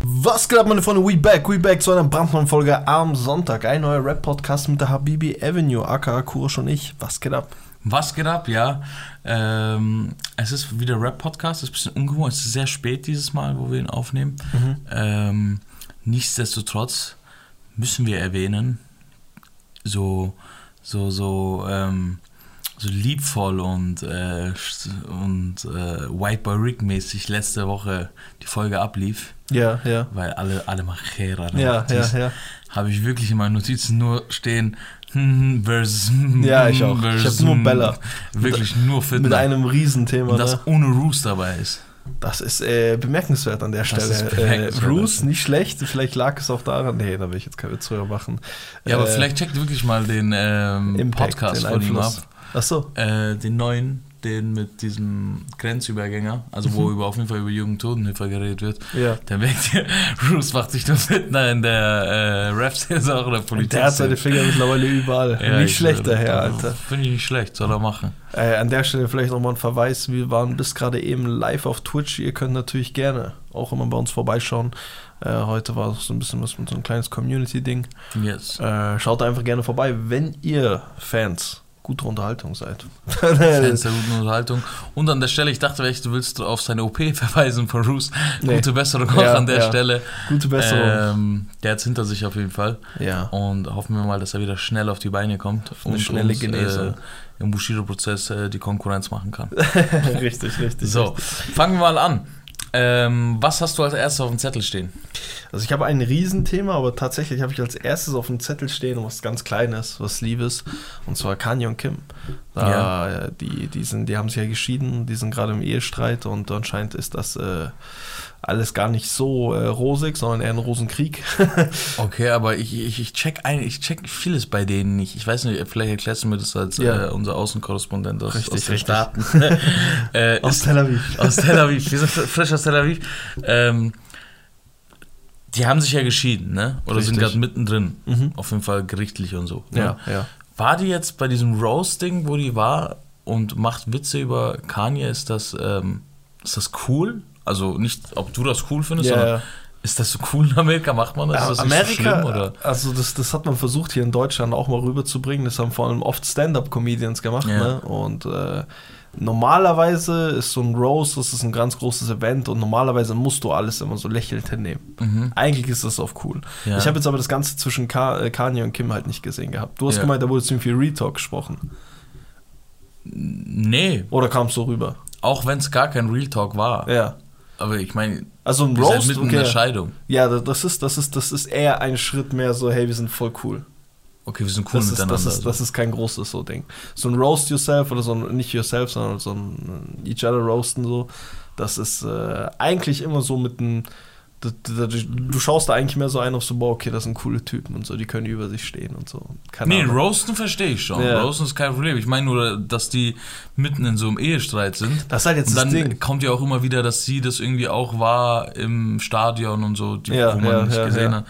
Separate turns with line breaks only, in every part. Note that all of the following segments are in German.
Was geht ab, meine Freunde? We back, we back zu einer brandneuen Folge am Sonntag. Ein neuer Rap-Podcast mit der Habibi Avenue, aka Kurosch und ich. Was geht ab?
Was geht ab, ja. Ähm, es ist wieder Rap-Podcast, es ist ein bisschen ungewohnt, es ist sehr spät dieses Mal, wo wir ihn aufnehmen.
Mhm.
Ähm, nichtsdestotrotz müssen wir erwähnen, so, so, so, ähm, so liebvoll und, äh, und äh, White Boy Rick mäßig letzte Woche die Folge ablief,
Ja, ja.
weil alle, alle Machera
Ja, ja, ja.
habe ich wirklich in meinen Notizen nur stehen, hm, versus, hm,
Ja, ich auch. Ich
versus,
hab nur Bella.
Wirklich nur Fitness.
Mit einem Riesenthema.
Und das
ne?
ohne Roos dabei ist.
Das ist äh, bemerkenswert an der
Das
Stelle. Äh. Bruce, nicht schlecht. Vielleicht lag es auch daran. Nee, da will ich jetzt keine Witz drüber machen.
Ja, aber
Äh,
vielleicht checkt wirklich mal den ähm,
Impact,
Podcast
den
von ihm ab.
Ach so.
Äh, den neuen, den mit diesem Grenzübergänger, also wo über, auf jeden Fall über Jugendtotenhilfe geredet wird.
Mhm. Ja.
Der merkt ja, Bruce macht sich nur Fitner in der äh, auch oder Politik.
Der hat seine Finger mittlerweile überall.
Ja,
nicht
ich
schlecht, der Herr,
Also,
Alter.
Finde ich nicht schlecht, soll er machen.
Äh, an der Stelle vielleicht nochmal ein Verweis. Wir waren bis gerade eben live auf Twitch. Ihr könnt natürlich gerne auch immer bei uns vorbeischauen. Äh, heute war so ein bisschen was mit so ein kleines Community-Ding.
Yes.
Äh, schaut einfach gerne vorbei, wenn ihr Fans guter Unterhaltung seid.
Fans der guten Unterhaltung. Und an der Stelle, ich dachte echt, du willst auf seine OP verweisen von Roos.
Nee.
Gute Besserung auch
Ja,
an der
ja.
Stelle.
Gute Besserung.
Ähm, der hat es hinter sich auf jeden Fall.
ja.
Und hoffen wir mal, dass er wieder schnell auf die Beine kommt
eine
und
schnelle
uns,
Genesung.
Äh, im Bushido-Prozess äh, die Konkurrenz machen kann.
richtig, richtig.
So, fangen wir mal an. Ähm, was hast du als erstes auf dem Zettel stehen?
Also ich habe ein Riesenthema, aber tatsächlich habe ich als erstes auf dem Zettel stehen was ganz Kleines, was Liebes, und zwar Kanye und Kim. Da, äh, die, die, sind, die haben sich ja geschieden, die sind gerade im Ehestreit und anscheinend ist das äh, alles gar nicht so äh, rosig, sondern eher ein Rosenkrieg.
Okay, aber ich, ich, ich check ein, ich check vieles bei denen nicht. Ich weiß nicht, vielleicht erklärst du mir das als
Ja.
äh, unser Außenkorrespondent aus,
Richtig,
aus den
richtig.
Staaten. äh,
Aus Tel Aviv.
Aus Tel Aviv. Wir sind fr- frisch aus Tel Aviv. Ähm, die haben sich ja geschieden, ne? Oder sind
Richtig.
gerade mittendrin.
Mhm.
Auf jeden Fall gerichtlich und so. ne?
Ja, ja.
War die jetzt bei diesem Roasting, wo die war und macht Witze über Kanye, ist das, ähm, ist das cool? Also nicht, ob du das cool findest,
Ja,
sondern
ja.
ist das so cool in Amerika? Macht man das? Ist das
Amerika,
so schlimm?
Also das, das hat man versucht hier in Deutschland auch mal rüberzubringen. Das haben vor allem oft Stand-up-Comedians gemacht.
Ja.
Ne? Und äh, normalerweise ist so ein Roast, das ist ein ganz großes Event und normalerweise musst du alles immer so lächelnd hinnehmen.
Mhm.
Eigentlich ist das auch cool.
Ja.
Ich habe jetzt aber das Ganze zwischen Ka äh, Kanye und Kim halt nicht gesehen gehabt. Du hast
Ja.
gemeint, da wurde ziemlich viel Retalk gesprochen.
Nee,
Oder kam es so rüber?
auch wenn es gar kein Real Talk war.
Ja.
Aber ich meine,
Also ein Roast,
mitten in der
okay.
Scheidung.
Ja, das ist, das, ist, das ist eher ein Schritt mehr so, hey, wir sind voll cool.
Okay, wir sind cool
das, ist,
miteinander.
das, ist, das ist kein großes so Ding. So ein Roast Yourself oder so ein, nicht Yourself, sondern so ein Each Other Roasten so, das ist äh, eigentlich immer so mit einem, du, schaust da eigentlich mehr so ein auf so, boah, okay, das sind coole Typen und so, die können über sich stehen und so. Keine
Nee,
Ahnung.
Roasten verstehe ich schon.
Ja.
Roasten ist kein Problem. Ich meine nur, dass die mitten in so einem Ehestreit sind.
Das ist halt jetzt
Und
das
dann
Ding.
kommt ja auch immer wieder, dass sie das irgendwie auch war im Stadion und so, die,
Ja,
wo man
ja,
nicht gesehen
ja.
hat.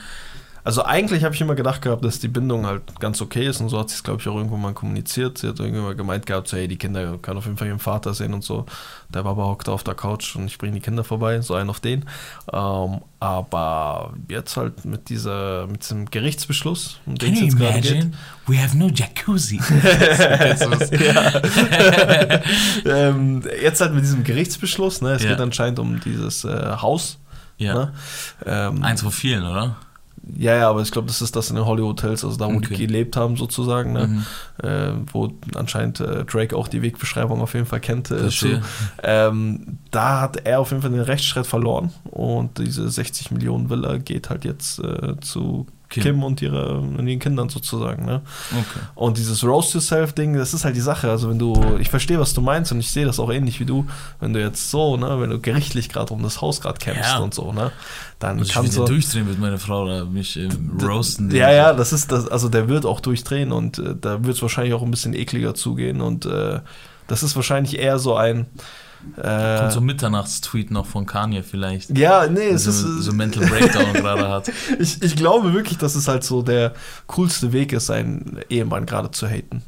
Also eigentlich habe ich immer gedacht gehabt, dass die Bindung halt ganz okay ist und so hat sie es, glaube ich, auch irgendwo mal kommuniziert. Sie hat irgendwann mal gemeint gehabt, so, hey, die Kinder können auf jeden Fall ihren Vater sehen und so. Der Baba hockt da auf der Couch und ich bringe die Kinder vorbei, so einen auf den. Ähm, aber jetzt halt mit dieser, mit diesem Gerichtsbeschluss, um den es jetzt gerade geht.
We have no jacuzzi.
ähm, jetzt halt mit diesem Gerichtsbeschluss, ne? Es
Ja.
geht anscheinend um dieses äh, Haus.
ja.
Ne? Ähm,
Eins von vielen, oder?
Ja, ja, aber ich glaube, das ist das in den Hollywood Hotels, also da, wo
Okay.
die gelebt haben, sozusagen, ne?
Mhm.
äh, wo anscheinend äh, Drake auch die Wegbeschreibung auf jeden Fall kennt. Äh, zu. Ähm, da hat er auf jeden Fall den Rechtsstreit verloren und diese 60 Millionen Villa geht halt jetzt äh, zu
Kim.
Kim, und, ihre, und ihren Kindern sozusagen. Ne?
Okay.
Und dieses Roast Yourself-Ding, das ist halt die Sache. Also, wenn du, ich verstehe, was du meinst und ich sehe das auch ähnlich wie du, wenn du jetzt so, ne, wenn du gerichtlich gerade um das Haus gerade kämpfst
Ja.
und so, ne, dann
Also ich
kannst du.
durchdrehen mit meiner Frau oder mich ähm, roasten.
Ja, ja, das ist das, also der wird auch durchdrehen und äh, da wird es wahrscheinlich auch ein bisschen ekliger zugehen und äh, das ist wahrscheinlich eher so ein. Äh,
Kommt so ein Mitternachtstweet noch von Kanye vielleicht.
ja, nee, es
so,
ist.
so Mental Breakdown gerade hat.
ich, ich glaube wirklich, dass es halt so der coolste Weg ist, seinen Ehemann gerade zu haten.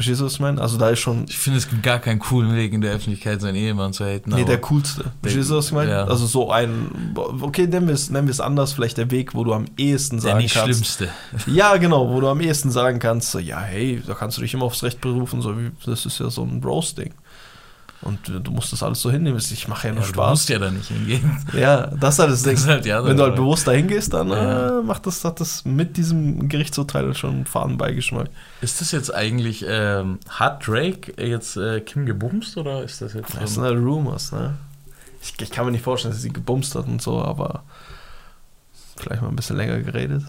Verstehst du, was ich meine? Also da ist schon.
Ich finde, es gibt gar keinen coolen Weg, in der Öffentlichkeit seinen Ehemann zu haten.
Nee, der coolste. Verstehst du, was ich meine?
Ja.
Also so ein, okay, nennen wir es nennen wir es anders, vielleicht der Weg, wo du am ehesten
der
sagen
nicht
kannst.
schlimmste.
Ja, genau, wo du am ehesten sagen kannst, so, ja, hey, da kannst du dich immer aufs Recht berufen, so wie, das ist ja so ein Roasting. Und du musst das alles so hinnehmen. Ich mache ja nur
Ja, du
Spaß.
musst ja da nicht hingehen.
Ja, das ist halt das Ding.
Das ist halt andere
Wenn du halt bewusst dahin gehst, dann
Ja.
äh, macht das, hat das mit diesem Gerichtsurteil schon einen faden Beigeschmack.
Ist das jetzt eigentlich, ähm, hat Drake jetzt äh, Kim gebumst oder ist das jetzt
Das sind halt Rumors, ne? Ich, ich kann mir nicht vorstellen, dass sie gebumst hat und so, aber vielleicht mal ein bisschen länger geredet.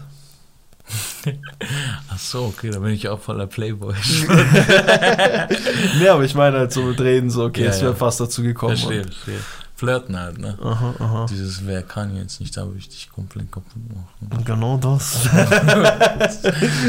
Ach so, okay, da bin ich auch voller Playboy.
nee, aber ich meine halt so mit Reden, so, okay,
Ja,
es wäre
ja.
fast dazu gekommen.
verstehe, verstehe. Flirten halt, ne?
Aha, aha.
Dieses, wer kann jetzt nicht, da würde ich dich komplett kaputt machen.
Genau das.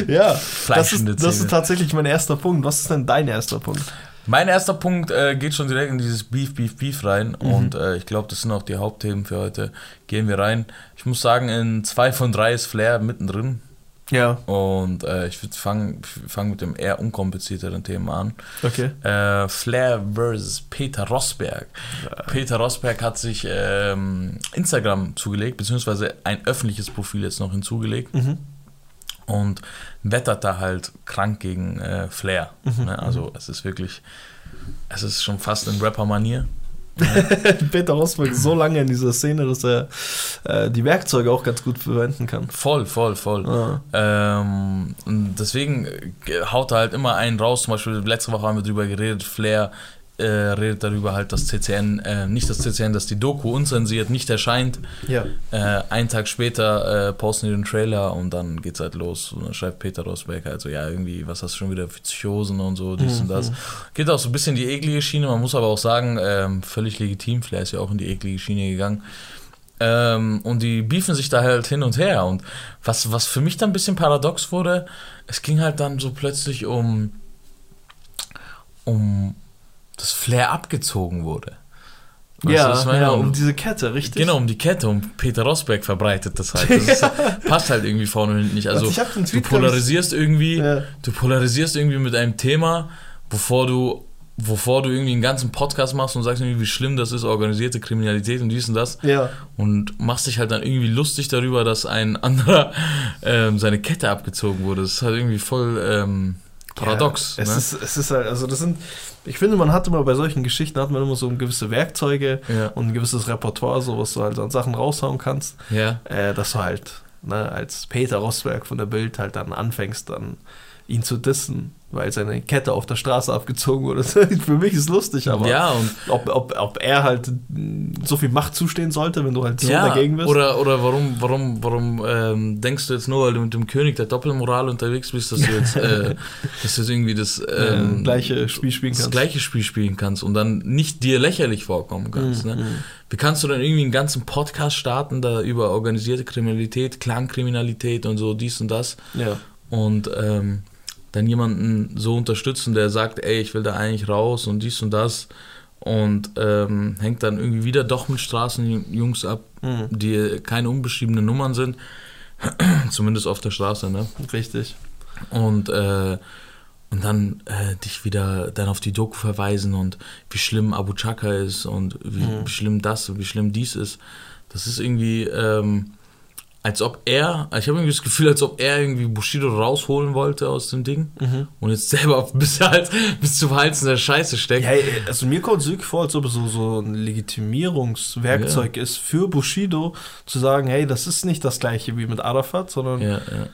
ja, das ist, das ist tatsächlich mein erster Punkt. Was ist denn dein erster Punkt?
Mein erster Punkt äh, geht schon direkt in dieses Beef, Beef, Beef rein.
Mhm.
Und äh, ich glaube, das sind auch die Hauptthemen für heute. Gehen wir rein. Ich muss sagen, in zwei von drei ist Flair mittendrin.
Ja,
Und äh, ich würde fangen fang mit dem eher unkomplizierteren Thema an.
okay.
Äh, Flair versus Peter Rosberg. Peter Rosberg hat sich ähm, Instagram zugelegt, beziehungsweise ein öffentliches Profil jetzt noch hinzugelegt
Mhm.
und wettert da halt krank gegen äh, Flair.
Mhm.
Ne? Also es ist wirklich, es ist schon fast in Rapper-Manier.
Peter Rosberg ist so lange in dieser Szene, dass er äh, die Werkzeuge auch ganz gut verwenden kann.
Voll, voll, voll.
Ah.
Ähm, und deswegen äh, haut er halt immer einen raus. Zum Beispiel letzte Woche haben wir drüber geredet. Flair äh, redet darüber halt, dass CCN, äh, nicht das CCN, dass die Doku unzensiert nicht erscheint.
Ja.
Äh, einen Tag später äh, posten die den Trailer und dann geht's halt los. Und dann schreibt Peter Rosberg halt so, ja, irgendwie, was hast du schon wieder für Psychosen und so, dies und das. Geht auch so ein bisschen die eklige Schiene. Man muss aber auch sagen, ähm, völlig legitim. Flair ist ja auch in die eklige Schiene gegangen. Ähm, und die beefen sich da halt hin und her. Und was, was für mich dann ein bisschen paradox wurde, es ging halt dann so plötzlich um, um dass Flair abgezogen wurde. Weißt du,
Ja,
meine?
ja, um diese Kette, richtig?
Genau, um die Kette. Und Peter Rosberg verbreitet das halt. Das ist, passt halt irgendwie vorne und hinten nicht. Also
den
du
glaub ich-
polarisierst irgendwie,
Ja.
du polarisierst irgendwie mit einem Thema, bevor du, bevor du irgendwie einen ganzen Podcast machst und sagst irgendwie, wie schlimm das ist, organisierte Kriminalität und dies und das.
Ja.
Und machst dich halt dann irgendwie lustig darüber, dass ein anderer ähm, seine Kette abgezogen wurde. Das ist halt irgendwie voll ähm, paradox.
Ja, es,
ne?
ist, es ist halt, also das sind, ich finde, man hat immer bei solchen Geschichten, hat man immer so gewisse Werkzeuge
Ja.
und ein gewisses Repertoire, so was du halt an Sachen raushauen kannst,
ja.
äh, dass du halt, ne, als Peter Rosberg von der Bild halt dann anfängst, dann ihn zu dissen, weil seine Kette auf der Straße abgezogen wurde. Für mich ist lustig, aber
ja, und
ob, ob, ob er halt mh, so viel Macht zustehen sollte, wenn du halt so
ja,
dagegen bist.
Oder, oder warum, warum, warum ähm, denkst du jetzt nur, weil du mit dem König der Doppelmoral unterwegs bist, dass du jetzt, äh, dass du jetzt irgendwie das, ähm,
äh, gleiche Spiel spielen
das
kannst.
gleiche Spiel spielen kannst und dann nicht dir lächerlich vorkommen kannst.
Mhm,
Ne?
mhm.
Wie kannst du dann irgendwie einen ganzen Podcast starten, da über organisierte Kriminalität, Clankriminalität und so, dies und das
Ja.
und ähm, dann jemanden so unterstützen, der sagt, ey, ich will da eigentlich raus und dies und das und ähm, hängt dann irgendwie wieder doch mit Straßenjungs ab,
Mhm.
die keine unbeschriebene Nummern sind, zumindest auf der Straße, ne?
Richtig.
Und, äh, und dann äh, dich wieder dann auf die Doku verweisen und wie schlimm Abu Chaka ist und wie,
Mhm.
wie schlimm das und wie schlimm dies ist. Das ist irgendwie, ähm, als ob er, ich habe irgendwie das Gefühl, als ob er irgendwie Bushido rausholen wollte aus dem Ding
Mhm.
und jetzt selber bis, halt, bis zum Hals in der Scheiße steckt.
Ja, also mir kommt es wirklich vor, als ob es so, so ein Legitimierungswerkzeug ist für Bushido, zu sagen, hey, das ist nicht das gleiche wie mit Arafat, sondern
Ja, ja.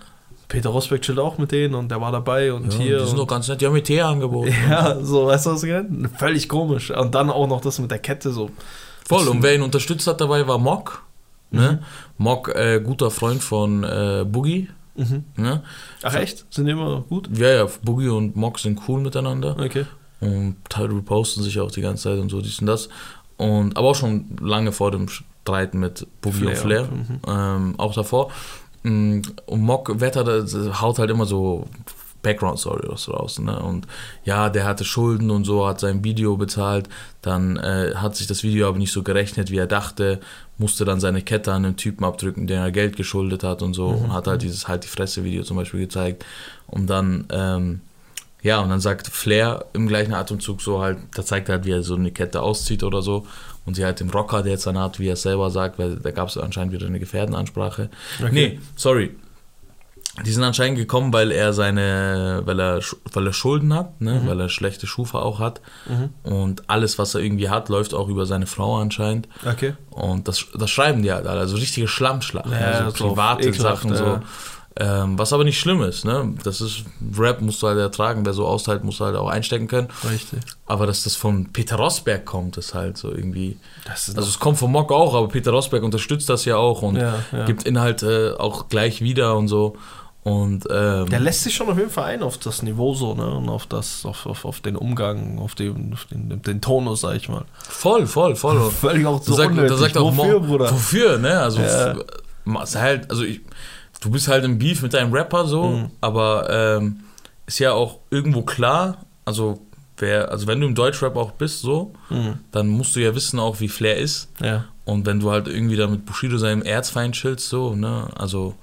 Peter Rosberg chillt auch mit denen und der war dabei und
ja
hier.
die sind doch ganz nett, die haben mir Tee angeboten.
ja, so, weißt du, was ich meine? Völlig komisch. Und dann auch noch das mit der Kette so.
Voll, und wer ihn unterstützt hat dabei war Mock. Ne? Mock, äh, guter Freund von äh, Boogie.
Mhm.
Ne?
Ach echt? Sind die immer gut?
Ja, ja, Boogie und Mock sind cool miteinander
Okay.
und halt reposten sich auch die ganze Zeit und so, dies und das. Und, aber auch schon lange vor dem Streit mit Boogie und
Flair,
Flair,
mhm.
ähm, auch davor. Mm, Und Mock wettert, äh, haut halt immer so Background-Stories raus. Ne? Und ja, der hatte Schulden und so, hat sein Video bezahlt, dann äh, hat sich das Video aber nicht so gerechnet, wie er dachte, musste dann seine Kette an einen Typen abdrücken, den er Geld geschuldet hat und so, und hat halt dieses Halt die Fresse-Video zum Beispiel gezeigt. Und dann ähm, ja, und dann sagt Flair im gleichen Atemzug so halt, da zeigt er halt, wie er so eine Kette auszieht oder so. Und sie halt dem Rocker, der jetzt dann hat, wie er es selber sagt, weil da gab es anscheinend wieder eine Gefährdenansprache.
Okay.
Nee, sorry. Die sind anscheinend gekommen, weil er seine, weil er, weil er Schulden hat, ne? weil er schlechte Schufa auch hat. Und alles, was er irgendwie hat, läuft auch über seine Frau anscheinend.
Okay.
Und das, das schreiben die halt alle, also richtige Schlammschlacht,
Ja,
also
so
private
ekelhaft,
Sachen
ja.
so. Ähm, was aber nicht schlimm ist, ne? Das ist Rap musst du halt ertragen, wer so austeilt, muss halt auch einstecken können.
Richtig.
Aber dass das von Peter Rosberg kommt, ist halt so irgendwie.
Das ist
Also es kommt von Mock auch, aber Peter Rosberg unterstützt das ja auch und
Ja, ja.
gibt Inhalte auch gleich wieder und so. Und ähm,
Der lässt sich schon auf jeden Fall ein auf das Niveau so, ne? Und auf das, auf, auf, auf den Umgang, auf den, auf den, den Tonus, sag ich mal.
voll, voll, voll.
Völlig auch
Da
so
da
unnötig.
sagt auch
Wofür, Bruder?
Wofür, ne? Also,
Ja.
machst halt, also ich, du bist halt im Beef mit deinem Rapper so,
Mhm.
aber ähm, ist ja auch irgendwo klar, also wer, also wenn du im Deutschrap auch bist so,
Mhm.
dann musst du ja wissen auch, wie Flair ist.
Ja.
Und wenn du halt irgendwie da mit Bushido seinem Erzfeind chillst, so, ne, also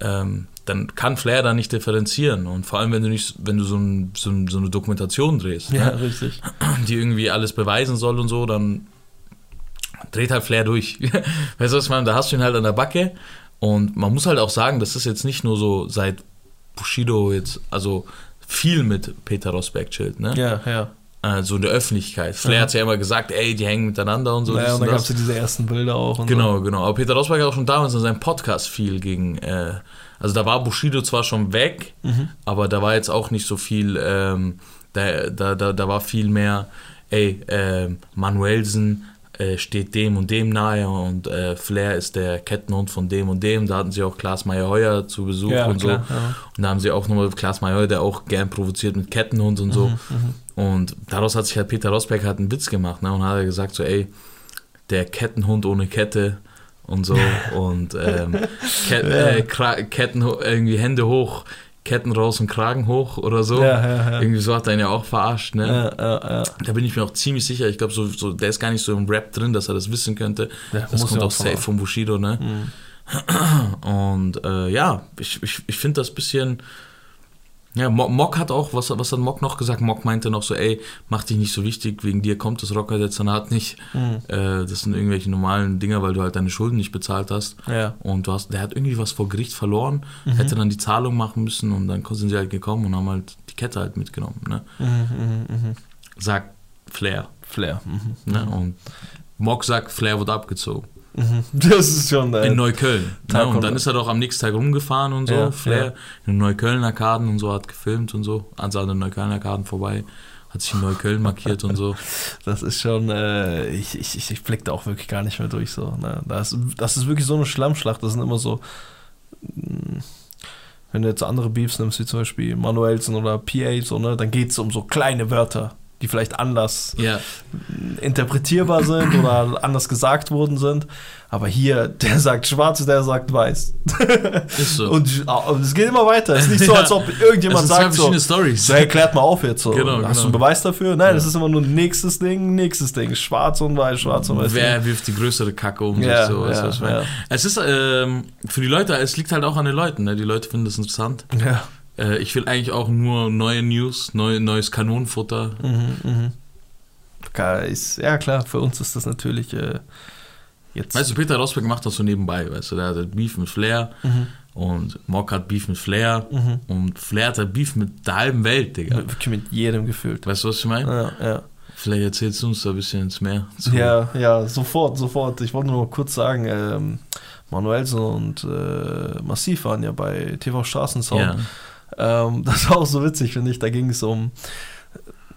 ähm, dann kann Flair da nicht differenzieren. Und vor allem, wenn du nicht, wenn du so, ein, so, ein, so eine Dokumentation drehst,
Ja,
ne,
richtig.
die irgendwie alles beweisen soll und so, dann dreht halt Flair durch. weißt du, was ich meine? Da hast du ihn halt an der Backe. Und man muss halt auch sagen, das ist jetzt nicht nur so seit Bushido jetzt, also viel mit Peter Rosberg chillt, ne?
Ja, ja.
Also in der Öffentlichkeit. Flair
Ja.
hat ja immer gesagt, ey, die hängen miteinander und so.
naja,
dies
und dann gab es ja diese ersten Bilder auch.
Genau, genau. Aber Peter Rosberg hat auch schon damals in seinem Podcast viel gegen, äh, also da war Bushido zwar schon weg,
Mhm.
aber da war jetzt auch nicht so viel, ähm, da, da, da, da war viel mehr, ey, ähm, Manuelsen äh, steht dem und dem nahe und äh, Flair ist der Kettenhund von dem und dem. Da hatten sie auch Klaas Meyer-Heuer zu Besuch
Ja,
und
klar,
so.
ja.
Und da haben sie auch nochmal Klaas Meyer, der auch gern provoziert mit Kettenhund und so.
Mhm,
Und daraus hat sich halt Peter Rosberg halt einen Witz gemacht ne? und hat er gesagt so, ey, der Kettenhund ohne Kette und so und ähm, Ket äh, Ketten irgendwie Hände hoch, Ketten raus und Kragen hoch oder so.
Ja, ja, ja.
Irgendwie so hat er ihn ja auch verarscht, ne? Da bin ich mir auch ziemlich sicher. Ich glaube, so, so, der ist gar nicht so im Rap drin, dass er das wissen könnte. Das kommt auch safe
von-
Bushido, ne? Und äh, ja, ich, ich, ich finde das bisschen. Ja, Mo- Mock hat auch, was, was hat Mock noch gesagt? Mock meinte noch so, ey, mach dich nicht so wichtig, wegen dir kommt das Rocker der Zanat nicht.
Mhm.
Äh, das sind irgendwelche normalen Dinger, weil du halt deine Schulden nicht bezahlt hast.
Ja.
Und du hast, der hat irgendwie was vor Gericht verloren,
Mhm.
hätte dann die Zahlung machen müssen und dann sind sie halt gekommen und haben halt die Kette halt mitgenommen. Ne?
Mhm, mhm, mhm.
Sagt Flair.
Flair. Mhm.
Ne? Und Mock sagt, Flair wurde abgezogen.
Mhm. Das ist schon. Äh,
In Neukölln. Ne? Und dann ist er doch am nächsten Tag rumgefahren und so.
Ja,
Flair
ja.
in den Neukölln-Arkaden und so hat gefilmt und so. Also an den Neukölln-Arkaden vorbei. Hat sich in Neukölln markiert und so.
Das ist schon, äh, ich, ich, ich, blick da auch wirklich gar nicht mehr durch so. Ne? Das, das ist wirklich so eine Schlammschlacht. Das sind immer so, mh, wenn du jetzt andere Beefs nimmst, wie zum Beispiel Manuelsen oder PA, so, ne, dann geht es um so kleine Wörter, die vielleicht anders
Ja,
interpretierbar sind oder anders gesagt worden sind. Aber hier, der sagt schwarz, der sagt weiß.
ist so.
Und, und es geht immer weiter. Es ist nicht so,
Ja.
als ob irgendjemand
das sind
sagt so,
verschiedene Stories.
so, hey, klärt mal auf jetzt so.
Genau,
Hast du
genau.
einen Beweis dafür? Nein,
Ja.
das ist immer nur nächstes Ding, nächstes Ding. Schwarz und weiß, schwarz und weiß.
Wer wirft die größere Kacke um
Ja,
sich so? weißt du,
ja,
was ich meine?
ja.
Es ist ähm, für die Leute, es liegt halt auch an den Leuten. Ne? Die Leute finden das interessant.
Ja.
Äh, ich will eigentlich auch nur neue News, neu, neues Kanonenfutter.
Mhm, Ist, ja, klar, für uns ist das natürlich äh, jetzt.
Weißt du, Peter Rosberg macht das so nebenbei. Weißt du, der hat halt Beef mit Flair
Mhm,
und Mock hat Beef mit Flair
mhm.
und Flair hat halt Beef mit der halben Welt, Digga.
Wirklich mit jedem gefühlt.
Weißt du, was ich meine?
Ja, ja.
Vielleicht erzählst du uns da ein bisschen ins Meer.
Ja, ja, sofort, sofort. Ich wollte nur kurz sagen, ähm, Manuelsen und äh, Massiv waren ja bei TV Straßensound.
Ja.
Ähm, das war auch so witzig, finde ich. Da ging es um.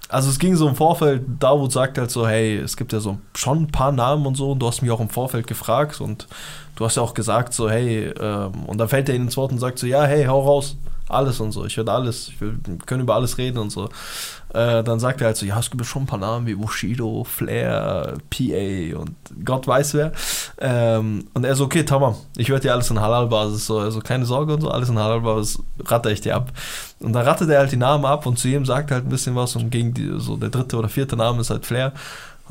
Also es ging so im Vorfeld, Davut sagt halt so, hey, es gibt ja so schon ein paar Namen und so und du hast mich auch im Vorfeld gefragt und du hast ja auch gesagt so, hey, ähm, und dann fällt er ihnen ins Wort und sagt so, ja, hey, hau raus, alles und so, ich werde alles, ich will, wir können über alles reden und so. Äh, dann sagt er halt so, ja, es gibt schon ein paar Namen wie Bushido, Flair, PA und Gott weiß wer. Ähm, und er so, okay, Tamam, ich werde dir alles in Halal-Basis, so, also keine Sorge und so, alles in Halal-Basis, ratter ich dir ab. Und dann rattet er halt die Namen ab und zu jedem sagt er halt ein bisschen was und gegen die, so der dritte oder vierte Name ist halt Flair.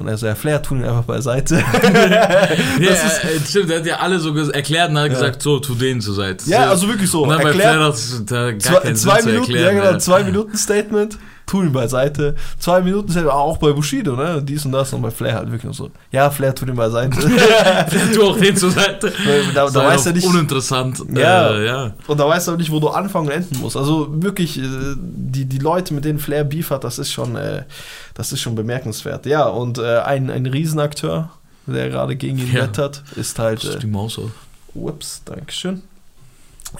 Und er so, ja, Flair, tun ihn einfach beiseite.
ja, ist, äh, stimmt, er hat ja alle so erklärt und hat ja. gesagt, so, tu den zur Seite.
Ja, so. also wirklich so.
Und dann erklärt, bei Flair da gar zwei,
zwei Minuten, erklären, ja genau, zwei Minuten Statement tun ihn beiseite. Zwei Minuten sind auch bei Bushido, ne? Dies und das und bei Flair halt wirklich so. Ja, Flair tut ihn beiseite.
tu auch den zur Seite.
Da, da weißt du nicht.
Uninteressant.
Ja, äh, ja. Und da weißt du auch nicht, wo du anfangen und enden musst. Also wirklich, äh, die, die Leute, mit denen Flair Beef hat, das ist schon, äh, das ist schon bemerkenswert. Ja, und äh, ein, ein Riesenakteur, der gerade gegen ihn ja. wettert, ist halt.
Äh, die Maus auch.
Ups, Dankeschön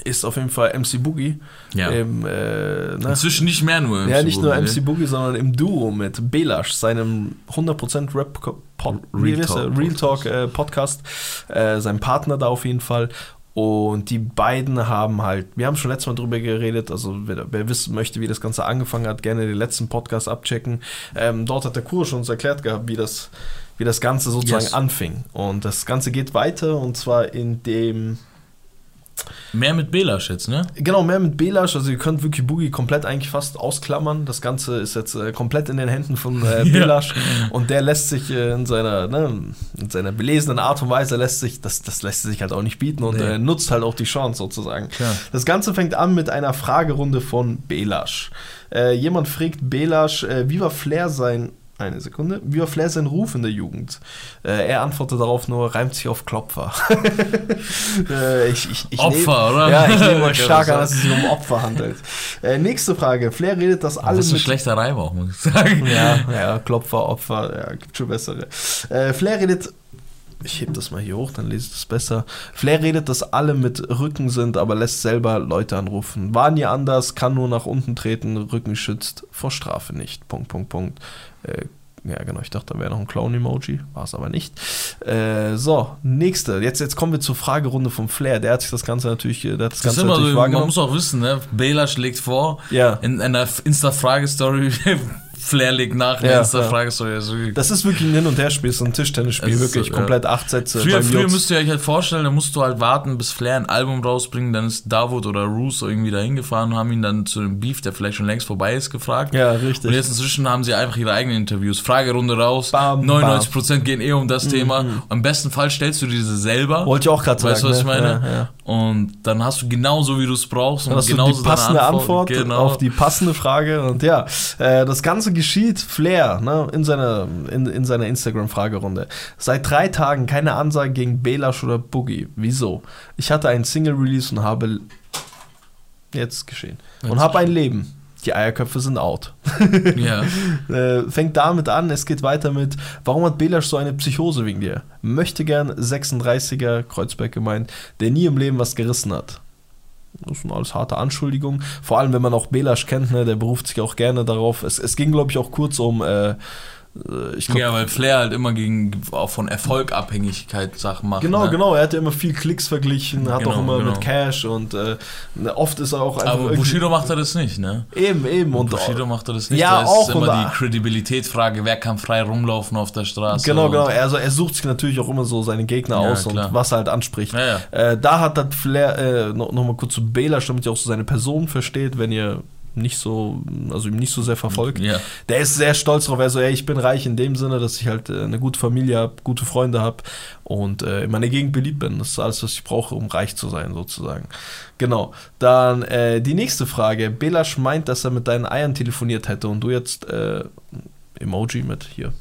ist auf jeden Fall MC Boogie.
Ja. Im, äh, ne? Inzwischen nicht mehr nur
MC Ja, nicht Boogie, nur MC ne? Boogie, sondern im Duo mit Belash, seinem 100% Rap Pod, Real, Talk, Real Talk äh, Podcast, äh, sein Partner da auf jeden Fall. Und die beiden haben halt, wir haben schon letztes Mal drüber geredet, also wer, wer, wissen möchte, wie das Ganze angefangen hat, gerne den letzten Podcast abchecken. Ähm, dort hat der Kuro schon uns erklärt gehabt, wie das, wie das Ganze sozusagen yes. anfing. Und das Ganze geht weiter und zwar in dem
Mehr mit Belasch jetzt, ne?
Genau, mehr mit Belasch. Also ihr könnt wirklich Boogie komplett eigentlich fast ausklammern. Das Ganze ist jetzt äh, komplett in den Händen von äh, Belasch. ja. Und der lässt sich äh, in, seiner, ne, in seiner belesenen Art und Weise, lässt sich, das, das lässt sich halt auch nicht bieten und nee. nutzt halt auch die Chance sozusagen. Klar. Das Ganze fängt an mit einer Fragerunde von Belasch. Äh, jemand fragt Belasch, äh, wie war Flair sein eine Sekunde. Wie war Flair sein Ruf in der Jugend? Äh, er antwortet darauf nur, reimt sich auf Klopfer.
äh, ich, ich, ich Opfer, nehm, oder?
Ja, ich nehme mal stark an, dass es sich um Opfer handelt. Äh, nächste Frage. Flair redet, dass alle.
Das ist ein schlechter Reim auch, muss ich sagen.
Ja, ja Klopfer, Opfer, ja, gibt schon bessere. Äh, Flair redet ich heb das mal hier hoch, dann lese ich das besser. Flair redet, dass alle mit Rücken sind, aber lässt selber Leute anrufen. War nie anders, kann nur nach unten treten, Rücken schützt vor Strafe nicht. Punkt, Punkt, Punkt. Äh, ja, genau, ich dachte, da wäre noch ein Clown-Emoji, war es aber nicht. Äh, so, nächste. Jetzt, jetzt kommen wir zur Fragerunde vom Flair. Der hat sich das Ganze natürlich, der hat das, das Ganze natürlich
so, Man muss auch wissen, ne? Bela schlägt vor,
ja.
in einer Insta-Fragestory Flair legt nach,
ja, ja. Frage so, ja, so Das ist wirklich ein Hin- und Herspiel, so ein Tischtennisspiel, wirklich so, komplett ja. acht Sätze.
Früher, früher müsst ihr euch halt vorstellen, da musst du halt warten, bis Flair ein Album rausbringt, dann ist Davut oder Roos irgendwie dahin gefahren und haben ihn dann zu dem Beef, der vielleicht schon längst vorbei ist, gefragt.
Ja, richtig.
Und jetzt inzwischen haben sie einfach ihre eigenen Interviews. Fragerunde raus, bam, 99% bam. gehen eh um das mhm. Thema. Am besten Fall stellst du diese selber.
Wollte ich auch gerade sagen.
Weißt du, was ich ne? meine? Und dann hast du genauso, wie du es brauchst. Und genauso
die passende Antwort, Antwort genau. auf die passende Frage. Und ja, äh, das Ganze geschieht. Flair ne, in seiner, in, in seiner Instagram-Fragerunde. Seit drei Tagen keine Ansage gegen Belash oder Boogie. Wieso? Ich hatte einen Single-Release und habe jetzt geschehen. Jetzt und habe ein Leben. Die Eierköpfe sind out.
ja.
äh, fängt damit an, es geht weiter mit, warum hat Belash so eine Psychose wegen dir? Möchte gern 36er, Kreuzberg gemeint, der nie im Leben was gerissen hat. Das sind alles harte Anschuldigungen. Vor allem, wenn man auch Belasch kennt, ne, der beruft sich auch gerne darauf. Es, es ging, glaube ich, auch kurz um äh,
glaub, ja, weil Flair halt immer gegen auch von Erfolgabhängigkeit Sachen macht.
Genau,
ne?
genau. Er hat ja immer viel Klicks verglichen, hat genau, auch immer genau. mit Cash und äh, oft ist er auch
einfach. Aber Bushido macht er das nicht, ne?
Eben, eben.
Und Bushido macht er das nicht.
Ja,
da
auch.
ist immer die Kredibilitätsfrage, wer kann frei rumlaufen auf der Straße.
Genau, genau. Also er sucht sich natürlich auch immer so seine Gegner ja, aus klar. und was er halt anspricht.
Ja.
Äh, da hat dann Flair, äh, noch, noch kurz zu Bela, damit ihr auch so seine Person versteht, wenn ihr nicht so, also ihm nicht so sehr verfolgt.
Ja.
Der ist sehr stolz darauf. Er so, ey, ich bin reich in dem Sinne, dass ich halt äh, eine gute Familie habe, gute Freunde habe und äh, in meiner Gegend beliebt bin. Das ist alles, was ich brauche, um reich zu sein, sozusagen. Genau. Dann äh, die nächste Frage. Belasch meint, dass er mit deinen Eiern telefoniert hätte und du jetzt äh, Emoji mit hier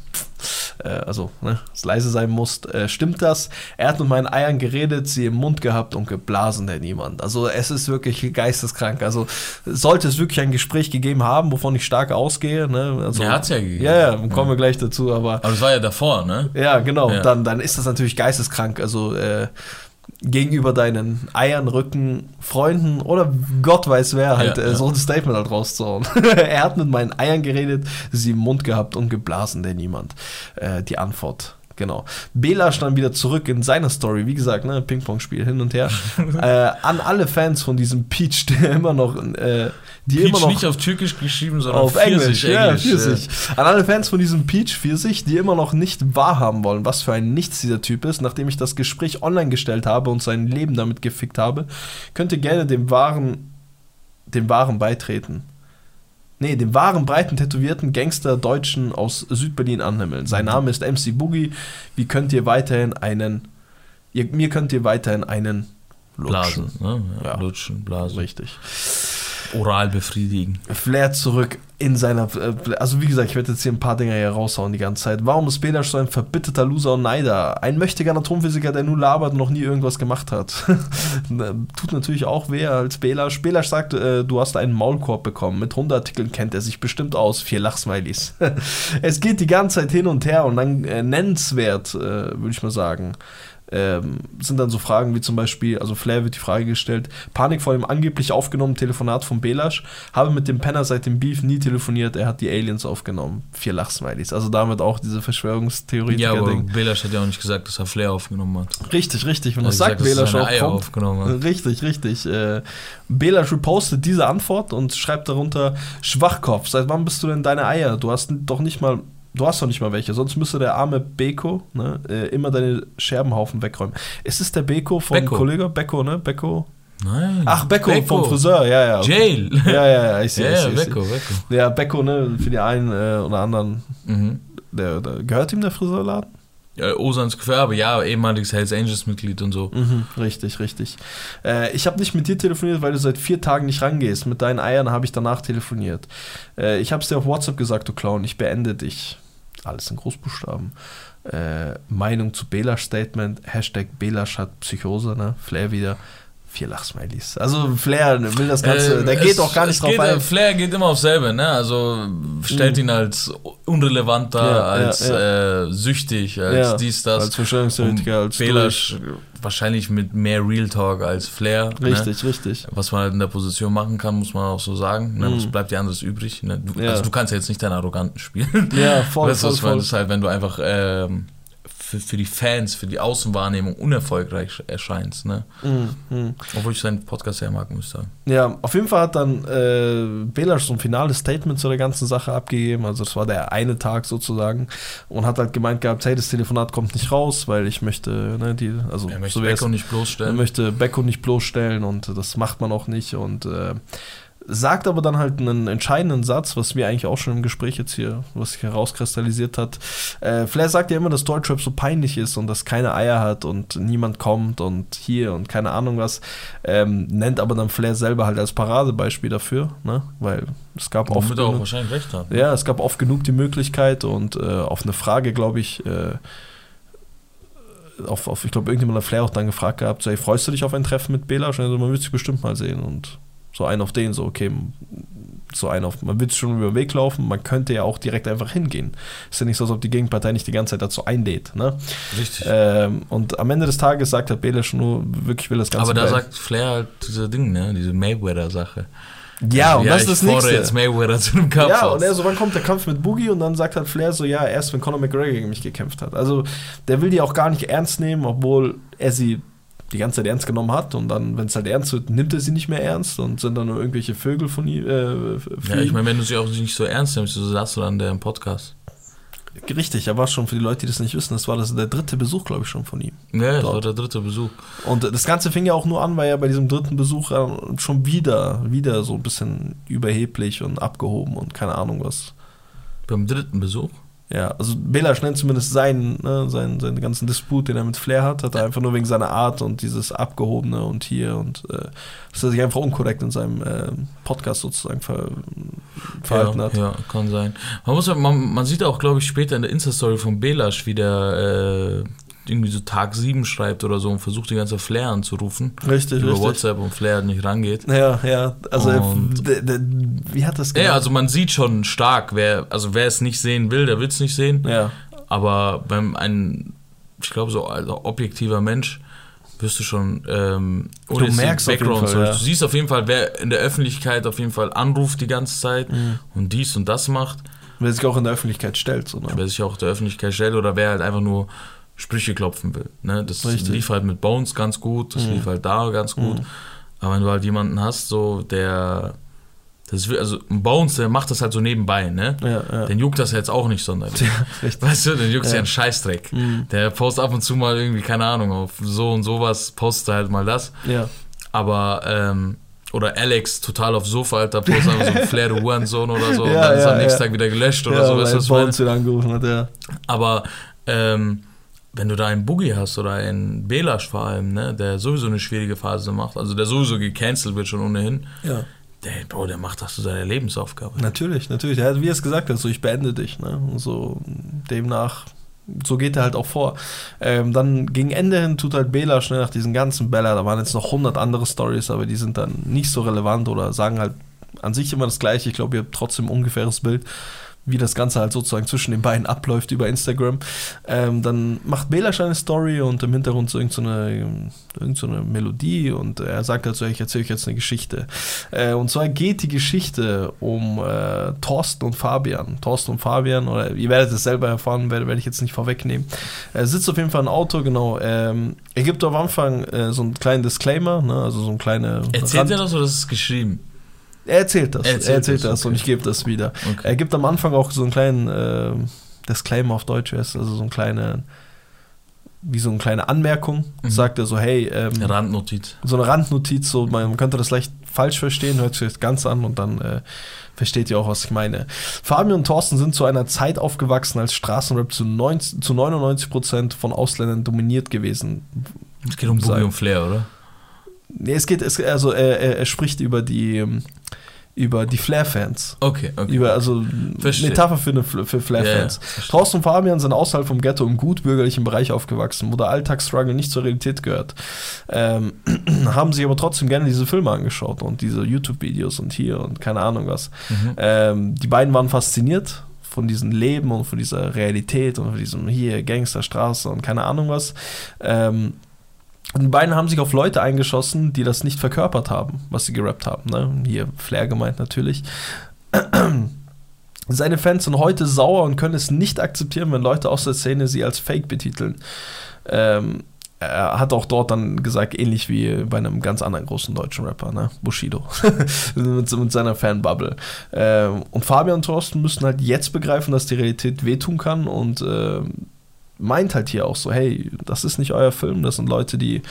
äh, also ne, es leise sein muss, äh, stimmt das? Er hat mit meinen Eiern geredet, sie im Mund gehabt und geblasen, der niemand. Also es ist wirklich geisteskrank. Also sollte es wirklich ein Gespräch gegeben haben, wovon ich stark ausgehe. Ne? Also,
ja, hat es ja gegeben.
Ja, ja, kommen wir gleich dazu. Aber,
aber das war ja davor, ne?
Ja, genau. Ja. Dann, dann ist das natürlich geisteskrank. Also äh, gegenüber deinen Eiern, Rücken, Freunden oder Gott weiß wer halt ja, äh, so ein Statement halt rauszuhauen. er hat mit meinen Eiern geredet, sie im Mund gehabt und geblasen, der niemand. Äh, die Antwort genau. Belasch dann wieder zurück in seiner Story, wie gesagt, ne, Ping-Pong-Spiel hin und her. äh, an alle Fans von diesem Peach, der immer noch, äh, die
Peach
immer noch
nicht auf Türkisch geschrieben, sondern
auf Englisch,
Pfirsich,
ja,
Englisch,
Pfirsich. An alle Fans von diesem Peach Pfirsich, die immer noch nicht wahrhaben wollen, was für ein Nichts dieser Typ ist, nachdem ich das Gespräch online gestellt habe und sein Leben damit gefickt habe, könnt ihr gerne dem wahren, dem wahren beitreten. Nee, dem wahren, breiten, tätowierten Gangster Deutschen aus Südberlin anhimmeln. Sein Name ist MC Boogie. Wie könnt ihr weiterhin einen, ihr, mir könnt ihr weiterhin einen
Blasen, ne? Ja,
Ja.
Lutschen, Blasen.
Richtig.
Oral befriedigen.
Flair zurück in seiner. äh, Also, wie gesagt, ich werde jetzt hier ein paar Dinge hier raushauen die ganze Zeit. Warum ist Belasch so ein verbitterter Loser und Neider? Ein mächtiger Atomphysiker, der nur labert und noch nie irgendwas gemacht hat. Tut natürlich auch weh als Belasch. Belasch sagt, äh, du hast einen Maulkorb bekommen. Mit Hundeartikeln kennt er sich bestimmt aus. Vier Lachsmilies. es geht die ganze Zeit hin und her und dann äh, nennenswert, äh, würde ich mal sagen ähm, sind dann so Fragen wie zum Beispiel, also Flair wird die Frage gestellt, Panik vor dem angeblich aufgenommenen Telefonat von Belasch, habe mit dem Penner seit dem Beef nie telefoniert, er hat die Aliens aufgenommen. Vier Lachsmilies. Also damit auch diese
Ja, aber
Verschwörungstheoretiker-Ding.
Belasch hat ja auch nicht gesagt, dass er Flair aufgenommen hat.
richtig, richtig. Wenn
Er
das sagt
gesagt,
Belasch auch
Eier
kommt.
aufgenommen hat.
Richtig, richtig. Äh, Belasch repostet diese Antwort und schreibt darunter, Schwachkopf, seit wann bist du denn deine Eier? Du hast doch nicht mal, du hast doch nicht mal welche, sonst müsste der arme Beko ne, äh, immer deine Scherbenhaufen wegräumen. Ist es der Beko vom
Beko.
Kollege? Beko, ne? Beko?
Nein.
Ach, Beko, vom Friseur, ja, ja. okay.
Jail.
Ja, ja, ja, ich sehe,
Ja,
ich
ja, Beko. Beko.
Ja, Beko, ne, für die einen äh, oder anderen,
Mhm.
der, der, gehört ihm der Friseurladen?
Ja, Osans Gewerbe, ja, ehemaliges Hells Angels Mitglied und so.
Mhm, richtig, richtig. Äh, ich habe nicht mit dir telefoniert, weil du seit vier Tagen nicht rangehst. Mit deinen Eiern habe ich danach telefoniert. Äh, ich habe es dir auf WhatsApp gesagt, du Clown, ich beende dich. Alles in Großbuchstaben. Äh, Meinung zu Belasch Statement, Hashtag hat Psychose, ne? Flair wieder. Vier Lachsmilies. Also Flair will das Ganze,
Äh,
der geht
es-
auch gar nicht
es
drauf
geht,
ein.
Flair geht immer auf selbe, ne? Also stellt
Mhm.
ihn als unrelevant dar,
Ja,
als
ja,
Äh, süchtig, als dies, das.
als Verschwörungstheoretiker, als
Belasch wahrscheinlich mit mehr Real Talk als Flair. Ne?
Richtig, richtig.
Was man halt in der Position machen kann, muss man auch so sagen. Ne?
Mhm.
Was bleibt dir anderes übrig? Ne? Du,
Ja.
also du kannst ja jetzt nicht deinen Arroganten spielen.
Ja, voll,
weißt
voll,
was
voll.
Das ist halt, wenn du einfach ähm, für, für die Fans, für die Außenwahrnehmung unerfolgreich erscheinst. Ne?
Mhm, mhm.
Obwohl ich seinen Podcast sehr mag, muss ich sagen.
Ja, auf jeden Fall hat dann äh, Belasch so ein finales Statement zu der ganzen Sache abgegeben. Also das war der eine Tag sozusagen und hat halt gemeint gehabt, hey, das Telefonat kommt nicht raus, weil ich möchte, ne, die, also
Er möchte
so
Becko nicht
er
bloßstellen.
möchte Becko nicht bloßstellen und das macht man auch nicht und äh, sagt aber dann halt einen entscheidenden Satz, was mir eigentlich auch schon im Gespräch jetzt hier, was sich herauskristallisiert hat. Äh, Flair sagt ja immer, dass Deutschrap so peinlich ist und dass keine Eier hat und niemand kommt und hier und keine Ahnung was. Ähm, nennt aber dann Flair selber halt als Paradebeispiel dafür, ne? Weil es gab oft.
Womit er auch
genug-
wahrscheinlich recht hat.
ja, es gab oft genug die Möglichkeit und äh, auf eine Frage, glaube ich, äh, auf, auf, ich glaube, irgendjemand hat Flair auch dann gefragt gehabt, so, ey, freust du dich auf ein Treffen mit Belasch? Also, man wird sich bestimmt mal sehen und so einen auf den, so, okay, so einen auf, man wird schon über den Weg laufen, man könnte ja auch direkt einfach hingehen. Ist ja nicht so, als ob die Gegenpartei nicht die ganze Zeit dazu einlädt, ne?
Richtig.
Ähm, und am Ende des Tages sagt halt Belasch nur, wirklich will das Ganze
aber da
beenden.
sagt Flair halt diese Ding, ne? Diese Mayweather-Sache.
ja, und das
ich
ist das Nächste.
jetzt Mayweather zu einem Kampf
Ja,
aus.
und er so, wann kommt der Kampf mit Boogie? Und dann sagt halt Flair so, ja, erst wenn Conor McGregor gegen mich gekämpft hat. Also, der will die auch gar nicht ernst nehmen, obwohl er sie die ganze Zeit ernst genommen hat. Und dann, wenn es halt ernst wird, nimmt er sie nicht mehr ernst und sind dann nur irgendwelche Vögel von ihm. Äh,
ja, ich meine, wenn du sie auch nicht so ernst nimmst, so sagst du dann der im Podcast.
Richtig, er war schon für die Leute, die das nicht wissen, das war das der dritte Besuch, glaube ich, schon von ihm.
Ja, das
Dort.
war der dritte Besuch.
Und das Ganze fing ja auch nur an, weil er bei diesem dritten Besuch schon wieder, wieder so ein bisschen überheblich und abgehoben und keine Ahnung was.
Beim dritten Besuch.
Ja, also Belasch nennt zumindest seinen, ne, seinen, seinen ganzen Disput, den er mit Flair hat, hat er einfach nur wegen seiner Art und dieses Abgehobene und hier und äh, dass er sich einfach unkorrekt in seinem äh, Podcast sozusagen ver, verhalten
ja,
hat.
Ja, kann sein. Man, muss, man, man sieht auch, glaube ich, später in der Insta-Story von Belasch, wie der äh, irgendwie so Tag 7 schreibt oder so und versucht die ganze Flair anzurufen.
Richtig,
über
richtig.
WhatsApp und Flair nicht rangeht.
Ja, ja, also d- wie hat das
Ja, also man sieht schon stark, wer, also wer es nicht sehen will, der will es nicht sehen.
ja,
Aber wenn ein, ich glaube, so also objektiver Mensch, wirst du schon, ähm,
Du merkst auf jeden Fall,
so,
ja.
du siehst auf jeden Fall, wer in der Öffentlichkeit auf jeden Fall anruft die ganze Zeit
Mhm.
und dies und das macht.
Wer sich auch in der Öffentlichkeit stellt. So, ne?
Wer sich auch der Öffentlichkeit stellt oder wer halt einfach nur Sprüche klopfen will. Ne? Das
Richtig.
lief halt mit Bones ganz gut, das
Mhm.
lief halt da ganz gut.
Mhm.
Aber wenn du halt jemanden hast, so der. Das ist, also ein Bones, der macht das halt so nebenbei, ne?
Ja, ja.
Den juckt das jetzt auch nicht sonderlich.
ja.
Weißt du, den juckt ja
Ja.
einen Scheißdreck.
Mhm.
Der postet ab und zu mal irgendwie, keine Ahnung, auf so und sowas, postet halt mal das.
Ja.
Aber, ähm, oder Alex total auf Sofa, Alter, postet einfach so ein Flair, du Hurensohn oder so. und dann ist am nächsten. Tag wieder gelöscht oder so, weißt du, was?
Bones wieder angerufen hat, ja.
Aber ähm, wenn du da einen Boogie hast oder einen Belash vor allem, ne, der sowieso eine schwierige Phase macht, also der sowieso gecancelt wird schon ohnehin,
Ja.
der, Bro, der macht das zu seiner Lebensaufgabe.
Natürlich, natürlich. Hat, wie er es gesagt hat, so ich beende dich. Ne? So demnach, so geht er halt auch vor. Ähm, dann gegen Ende hin tut halt Bela schnell nach diesen ganzen Bäller, da waren jetzt noch 100 andere Stories, aber die sind dann nicht so relevant oder sagen halt an sich immer das Gleiche. Ich glaube, ihr habt trotzdem ein ungefähres Bild, wie das Ganze halt sozusagen zwischen den beiden abläuft über Instagram. Ähm, dann macht Belasch eine Story und im Hintergrund so irgendeine so irgend so eine Melodie und er sagt halt so, ich erzähle euch jetzt eine Geschichte. Äh, und zwar geht die Geschichte um äh, Thorsten und Fabian. Thorsten und Fabian, oder ihr werdet es selber erfahren, werde, werde ich jetzt nicht vorwegnehmen. Er sitzt auf jeden Fall im Auto, genau. Ähm, er gibt am Anfang äh, so einen kleinen Disclaimer, ne, also so ein kleine
Erzählt
Rand-
er das oder ist es geschrieben?
Er erzählt das.
Er
Er
erzählt
erzählt,
das,
das,
okay.
und ich gebe das wieder.
Okay.
Er gibt am Anfang auch so einen kleinen äh, Disclaimer auf Deutsch, ist also so eine kleine, wie so eine kleine Anmerkung.
Mhm.
Sagt er so, hey, ähm,
Randnotiz.
so eine Randnotiz, so man könnte das leicht falsch verstehen, hört sich jetzt ganz an und dann äh, versteht ihr auch, was ich meine. Fabian und Thorsten sind zu einer Zeit aufgewachsen, als Straßenrap zu, 90, zu 99% von Ausländern dominiert gewesen.
Es geht um. Boogie und Flair, oder?
Nee, es geht, es, also er, er, er spricht über die, ähm, über die Flair-Fans.
Okay, okay.
Über, also
Verstehe.
Metapher für, eine, für Flair-Fans.
Ja, ja,
und Fabian sind außerhalb vom Ghetto im gutbürgerlichen Bereich aufgewachsen, wo der Alltagsstruggle nicht zur Realität gehört. Ähm, haben sich aber trotzdem gerne diese Filme angeschaut und diese YouTube-Videos und hier und keine Ahnung was.
Mhm.
Ähm, die beiden waren fasziniert von diesem Leben und von dieser Realität und von diesem hier Gangsterstraße und keine Ahnung was. Ähm, und die beiden haben sich auf Leute eingeschossen, die das nicht verkörpert haben, was sie gerappt haben. Ne? Hier Flair gemeint natürlich. Seine Fans sind heute sauer und können es nicht akzeptieren, wenn Leute aus der Szene sie als Fake betiteln. Ähm, er hat auch dort dann gesagt, ähnlich wie bei einem ganz anderen großen deutschen Rapper, ne? Bushido. mit, mit seiner Fanbubble. Ähm, und Fabian und Thorsten müssen halt jetzt begreifen, dass die Realität wehtun kann und ähm, meint halt hier auch so, hey, das ist nicht euer Film, das sind Leute, die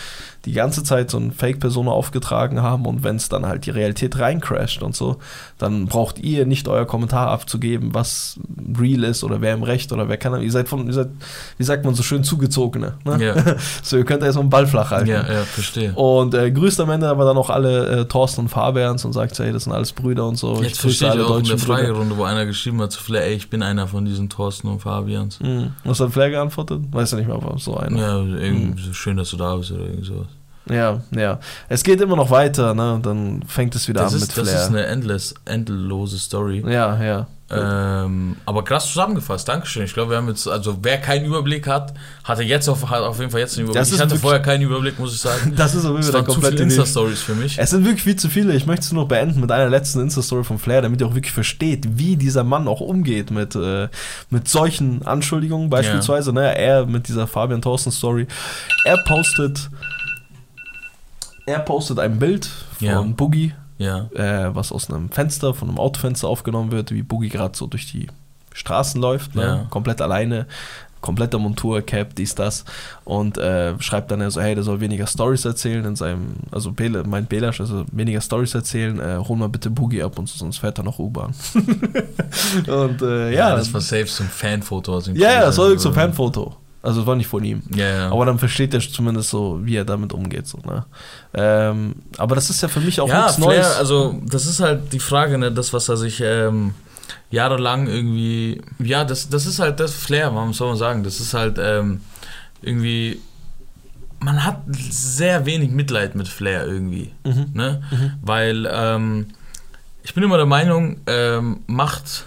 die ganze Zeit so eine Fake-Person aufgetragen haben und wenn es dann halt die Realität reincrasht und so, dann braucht ihr nicht euer Kommentar abzugeben, was real ist oder wer im Recht oder wer kann. Ihr seid von, ihr seid, wie sagt man so schön, zugezogene. Ne?
Ja.
So, ihr könnt erstmal einen Ball flach halten.
Ja, ja, verstehe.
Und äh, grüßt am Ende aber dann auch alle äh, Thorsten und Fabians und sagt, hey, das sind alles Brüder und so.
Jetzt verstehe ich
alle
auch in der. Fragerunde, wo einer geschrieben hat Flair, ey, ich bin einer von diesen Thorsten und Fabians.
Mhm. Was hat Flair geantwortet? Weiß ja nicht mehr, aber so einer.
Ja, irgendwie so schön, dass du da bist oder irgend sowas.
Ja, ja. Es geht immer noch weiter, ne? Dann fängt es wieder
Das
an
ist,
mit
das
Flair.
ist eine endless, endlose Story.
ja, ja.
Ähm, aber krass zusammengefasst, Dankeschön. Ich glaube, wir haben jetzt, also wer keinen Überblick hat, hatte jetzt auf, hat auf jeden Fall jetzt einen Überblick. Ich hatte vorher keinen Überblick, muss ich sagen.
Das ist auf jeden Fall der
viele
komplette.
Insta-Stories für mich.
Es sind wirklich viel zu viele. Ich möchte es nur noch beenden mit einer letzten Insta-Story von Flair, damit ihr auch wirklich versteht, wie dieser Mann auch umgeht mit, äh, mit solchen Anschuldigungen. Beispielsweise, ne, er mit dieser Fabian Thorsten-Story. Er postet. Er postet ein Bild von
Ja.
Boogie,
Ja.
äh, was aus einem Fenster, von einem Autofenster aufgenommen wird, wie Boogie gerade so durch die Straßen läuft, ne?
Ja.
komplett alleine, kompletter Montur, Cap, dies, das und äh, schreibt dann so, hey, der soll weniger Stories erzählen in seinem, also Bela, meint Belasch, also weniger Stories erzählen, äh, hol mal bitte Boogie ab und so, sonst fährt er noch U-Bahn. und äh, ja,
Ja, das war safe ein Fanfoto. aus dem
ja, ja, das war ein Fanfoto. Also es war nicht von ihm.
Ja, ja.
Aber dann versteht er zumindest so, wie er damit umgeht. So, ne? ähm, aber das ist ja für mich auch
ja,
nichts
Flair,
Neues.
also das ist halt die Frage, ne, das, was er sich ähm, jahrelang irgendwie, ja, das, das ist halt das Flair, warum soll man sagen, das ist halt ähm, irgendwie, man hat sehr wenig Mitleid mit Flair irgendwie,
Mhm.
ne,
Mhm.
weil ähm, ich bin immer der Meinung, ähm, Macht,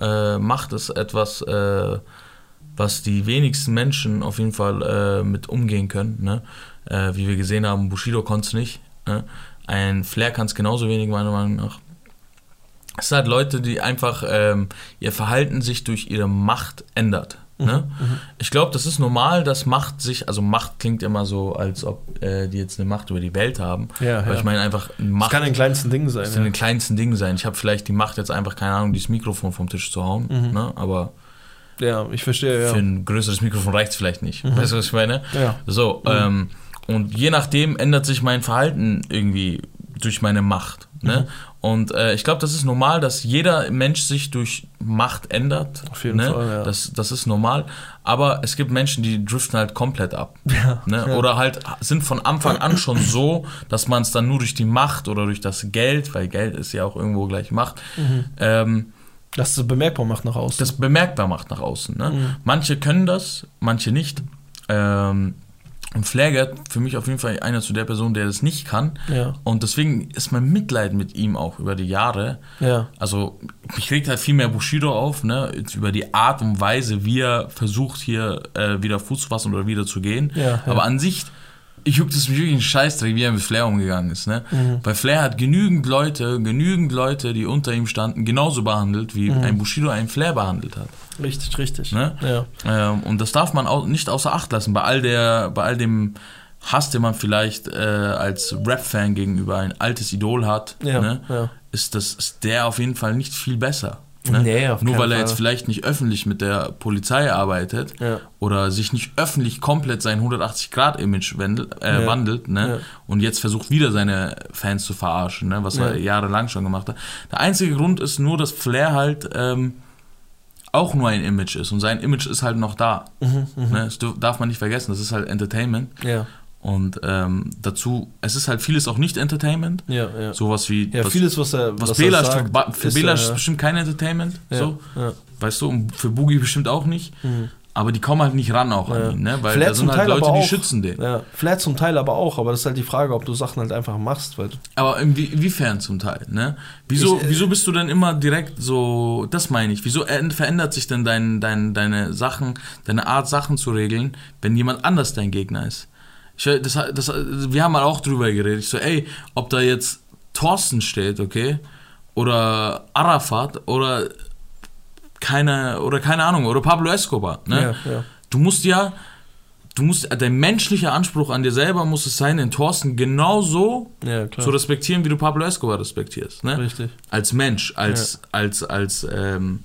äh, Macht ist etwas, äh, was die wenigsten Menschen auf jeden Fall äh, mit umgehen können. Ne? Äh, wie wir gesehen haben, Bushido konnte es nicht. Ne? Ein Flair kann es genauso wenig, meiner Meinung nach. Es sind halt Leute, die einfach ähm, ihr Verhalten sich durch ihre Macht ändert. Ne?
Mhm,
Ich glaube, das ist normal, dass Macht sich, also Macht klingt immer so, als ob äh, die jetzt eine Macht über die Welt haben.
Ja,
Aber
ja.
ich meine einfach,
Das
Macht
kann in den kleinsten Dingen sein.
das sind
Ja.
die kleinsten Dinge sein. Ich habe vielleicht die Macht jetzt einfach, keine Ahnung, dieses Mikrofon vom Tisch zu hauen.
Mhm.
Ne? Aber
ja, ich verstehe, ja.
für ein größeres Mikrofon reicht es vielleicht nicht. Weißt du, was ich meine?
Ja.
So, ähm, und je nachdem ändert sich mein Verhalten irgendwie durch meine Macht. Ne?
Mhm.
Und äh, ich glaube, das ist normal, dass jeder Mensch sich durch Macht ändert.
Auf jeden
ne?
Fall, ja.
Das, das ist normal. Aber es gibt Menschen, die driften halt komplett ab.
Ja,
Ne?
ja.
Oder halt sind von Anfang an schon so, dass man es dann nur durch die Macht oder durch das Geld, weil Geld ist ja auch irgendwo gleich Macht, ähm,
Dass es bemerkbar macht nach außen.
das bemerkbar macht nach außen. Ne?
Mhm.
Manche können das, manche nicht. Ähm, und Flair gehört für mich auf jeden Fall einer zu der Person, der das nicht kann.
ja,
Und deswegen ist mein Mitleid mit ihm auch über die Jahre.
ja.
Also, mich regt halt viel mehr Bushido auf, ne? Über die Art und Weise, wie er versucht, hier äh, wieder Fuß zu fassen oder wieder zu gehen.
Ja.
Aber an sich, ich juckt es mich wirklich einen Scheißdreck, wie er mit Flair umgegangen ist, ne?
Mhm.
Weil Flair hat genügend Leute, genügend Leute, die unter ihm standen, genauso behandelt, wie
Mhm.
ein Bushido einen Flair behandelt hat.
Richtig, richtig.
Ne?
Ja.
Ähm, und das darf man auch nicht außer Acht lassen. Bei all der, bei all dem Hass, den man vielleicht äh, als Rap-Fan gegenüber ein altes Idol hat,
Ja,
ne?
ja.
ist, das, ist der auf jeden Fall nicht viel besser. Ne?
Nee, auf
Nur weil er
Fall.
jetzt vielleicht nicht öffentlich mit der Polizei arbeitet
Ja.
oder sich nicht öffentlich komplett sein 180-Grad-Image wandelt, äh,
Ja.
wandelt ne?
Ja.
und jetzt versucht wieder seine Fans zu verarschen, ne? was er
Ja.
jahrelang schon gemacht hat. Der einzige Grund ist nur, dass Flair halt ähm, auch nur ein Image ist und sein Image ist halt noch da.
Mhm, mhm.
Ne? Das darf man nicht vergessen, das ist halt Entertainment und ähm, dazu, es ist halt vieles auch nicht Entertainment,
ja, ja.
sowas wie
Ja,
was,
vieles, was er
was
was
Bela ist, für,
sagt,
Ba- für
ist,
Bela
äh,
ist bestimmt kein Entertainment,
ja,
so,
ja.
weißt du, und für Boogie bestimmt auch nicht,
Mhm.
aber die kommen halt nicht ran auch an ihn, ne? weil
Flair
da sind halt
Teil
Leute, die schützen den.
Ja, vielleicht zum Teil aber auch, aber das ist halt die Frage, ob du Sachen halt einfach machst, weil
Aber inwie- inwiefern zum Teil, ne? Wieso,
Ich, äh,
wieso bist du denn immer direkt so, das meine ich, wieso änd- verändert sich denn dein, dein, deine Sachen, deine Art Sachen zu regeln, wenn jemand anders dein Gegner ist? Ich, das, das, wir haben mal auch drüber geredet, ich so, ey, ob da jetzt Thorsten steht, okay, oder Arafat, oder keine, oder keine Ahnung, oder Pablo Escobar, ne?
ja, ja.
Du musst ja, du musst, dein menschlicher Anspruch an dir selber muss es sein, den Thorsten genauso
Ja,
zu respektieren, wie du Pablo Escobar respektierst. Ne?
Richtig.
Als Mensch, als, als, als, ähm,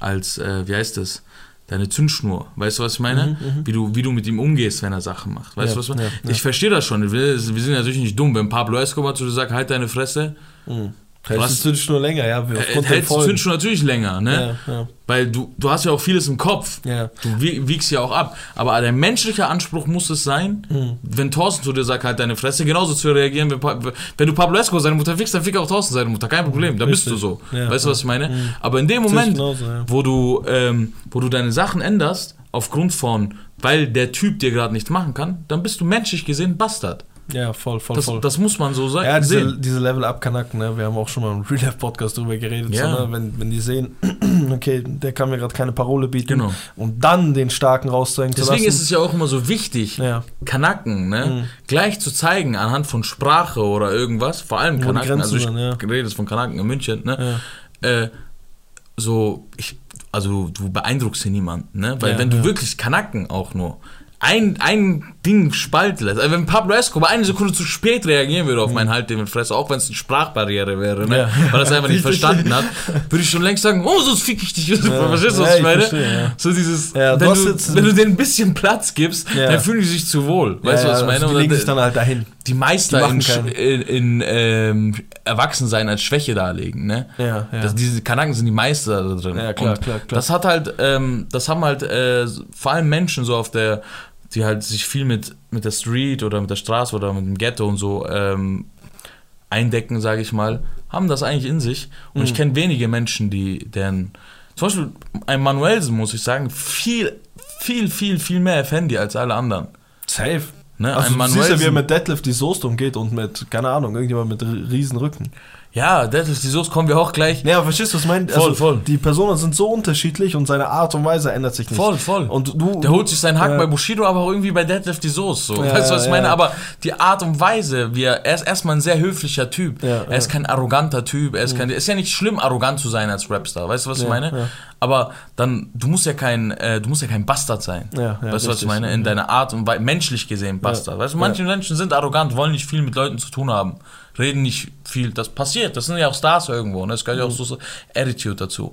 als, äh, wie heißt das? Deine Zündschnur. Weißt du, was ich meine? Wie, du, wie du mit ihm umgehst, wenn er Sachen macht. Weißt
Ja,
du, was ich meine?
ja, ja.
Ich verstehe das schon. Wir, wir sind natürlich nicht dumm. Wenn Pablo Escobar zu dir sagt, halt deine Fresse,
Mhm. Hältst
hast-
du dich nur länger, ja,
äh,
aufgrund
hältst du. Zündschnur natürlich länger. Ne?
Ja, ja,
Weil du, du hast ja auch vieles im Kopf.
ja.
Du wie- wiegst ja auch ab. Aber der menschliche Anspruch muss es sein,
Mhm.
wenn Thorsten zu dir sagt, halt deine Fresse, genauso zu reagieren. Wenn, wenn du Pablo Escobar seine Mutter fickst, dann fick auch Thorsten seine Mutter. Kein Problem, da bist du so.
Ja,
weißt du, was ich meine?
Mhm.
Aber in dem Moment,
genauso,
wo, du, ähm, wo du deine Sachen änderst, aufgrund von, weil der Typ dir gerade nichts machen kann, dann bist du menschlich gesehen Bastard.
Ja, voll, voll,
Das,
voll.
das muss man so sagen.
ja, diese,
sehen.
diese Level-Up-Kanaken, ne? wir haben auch schon mal im Real Life Podcast drüber geredet,
Ja.
so, ne? wenn, wenn die sehen, okay, der kann mir gerade keine Parole bieten
Genau.
und dann den Starken rauszeigen zu
Deswegen
lassen.
ist es ja auch immer so wichtig,
Ja.
Kanaken, ne,
Mhm.
gleich zu zeigen anhand von Sprache oder irgendwas, vor allem Kanaken, also ich
sind, ja.
rede jetzt von Kanaken in München, ne,
ja.
äh, so, ich, also du beeindruckst hier niemanden, ne, weil wenn du wirklich Kanaken auch nur ein, ein Ding spalten lässt, also wenn Pablo Escobar eine Sekunde zu spät reagieren würde auf meinen Halt den Fresse, auch wenn es eine Sprachbarriere wäre, ne,
Ja.
weil er es einfach nicht verstanden hat, würde ich schon längst sagen, oh, sonst fick ich dich, verstehst du, was
Ja,
ich meine?
verstehe, ja.
So dieses,
Ja, du
wenn, du,
jetzt-
wenn du denen ein bisschen Platz gibst,
Ja.
dann fühlen die sich zu wohl. Weißt
ja,
du, was ich meine?
Die legen sich dann halt dahin.
die Meister
die
in, in, in ähm, Erwachsensein als Schwäche darlegen, ne?
Ja, ja.
Das, diese Kanaken sind die Meister da drin.
Ja, klar,
Und
klar, klar.
Das hat halt, ähm, das haben halt äh, vor allem Menschen so auf der, die halt sich viel mit, mit der Street oder mit der Straße oder mit dem Ghetto und so ähm, eindecken, sage ich mal, haben das eigentlich in sich. Und
Mhm.
ich kenne wenige Menschen, die deren, zum Beispiel ein Manuelsen, muss ich sagen, viel, viel, viel, viel mehr Effendi als alle anderen.
Safe.
Ne?
Also
ein
du siehst ja, wie er
Manuelsen-
mit Deadlift die Soße umgeht und mit, keine Ahnung, irgendjemand mit ri- riesen Rücken.
Ja, das ist die Soße, kommen wir auch gleich.
Ja, verstehst du, was ich meine?
Voll,
also,
voll.
Die Personen sind so unterschiedlich und seine Art und Weise ändert sich nicht.
Voll, voll.
Und du,
Der holt sich seinen Hack
Ja.
bei Bushido, aber auch irgendwie bei Deadlift die Soße. So.
Ja,
weißt du, was ich
ja,
meine?
ja.
Aber die Art und Weise, wie er, er ist erstmal ein sehr höflicher Typ. Er ist kein arroganter Typ. Er ist kein, ist ja nicht schlimm, arrogant zu sein als Rapstar. Weißt du, was ich meine? Aber dann, du musst ja kein, äh, du musst ja kein Bastard sein.
Ja, ja,
weißt du, was ich meine? In deiner Art und Weise, menschlich gesehen, Bastard. Weißt du, manche Menschen sind arrogant, wollen nicht viel mit Leuten zu tun haben. Reden nicht viel, das passiert, das sind ja auch Stars irgendwo, ne? es gehört ja auch so, so Attitude dazu.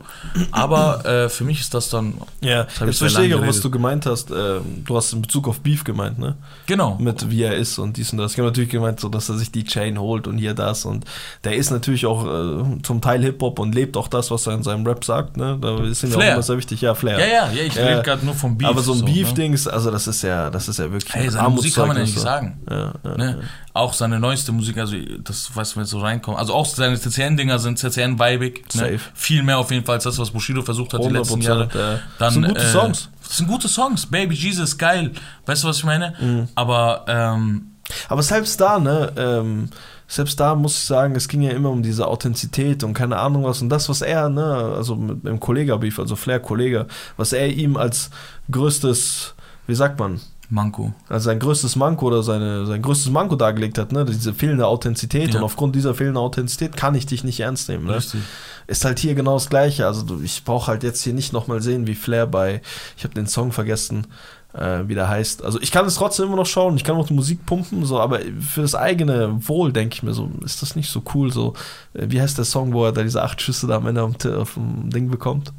Aber äh, für mich ist das dann,
ja,
Das ich
verstehe auch, was du gemeint hast. Ähm, du hast in Bezug auf Beef gemeint, ne?
genau,
Mit wie er ist und dies und das. Ich habe natürlich gemeint, so, dass er sich die Chain holt und hier das. Und der ist natürlich auch äh, zum Teil Hip-Hop und lebt auch das, was er in seinem Rap sagt, ne? Da ist ihm ja auch immer sehr wichtig. Ja, Flair.
Ja, ja, ja, ich
Ja.
rede gerade nur vom Beef.
Aber so ein
ne?
Beef-Dings, also das ist ja, das ist ja wirklich.
Hey,
ein
seine Musik kann man ja nicht
so.
sagen.
Ja,
Ne? Auch seine neueste Musik, also das, was wir jetzt so reinkommen. Also auch seine CCN-Dinger sind CCN-weibig. Ne? Viel mehr auf jeden Fall als das, was Bushido versucht hat die
100%,
letzten Jahre.
ja.
Dann,
Das sind gute
äh,
Songs.
Das sind gute Songs. Baby Jesus, geil. Weißt du, was ich meine?
Mhm.
Aber ähm,
Aber selbst da, ne, ähm, selbst da muss ich sagen, es ging ja immer um diese Authentizität und keine Ahnung was. Und das, was er, ne, also mit dem Kollega-Beef, also Flair-Kollege, was er ihm als größtes, wie sagt man,
Manko.
also sein größtes Manko oder seine, sein größtes Manko dargelegt hat, ne, diese fehlende Authentizität.
Ja.
Und aufgrund dieser fehlenden Authentizität kann ich dich nicht ernst nehmen, ne.
Richtig.
Ist halt hier genau das Gleiche. Also ich brauche halt jetzt hier nicht nochmal sehen, wie Flair bei, ich habe den Song vergessen, äh, wie der heißt. Also ich kann es trotzdem immer noch schauen, ich kann auch die Musik pumpen, so, aber für das eigene Wohl denke ich mir so, ist das nicht so cool, so, äh, wie heißt der Song, wo er da diese acht Schüsse da am Ende auf dem, auf dem Ding bekommt?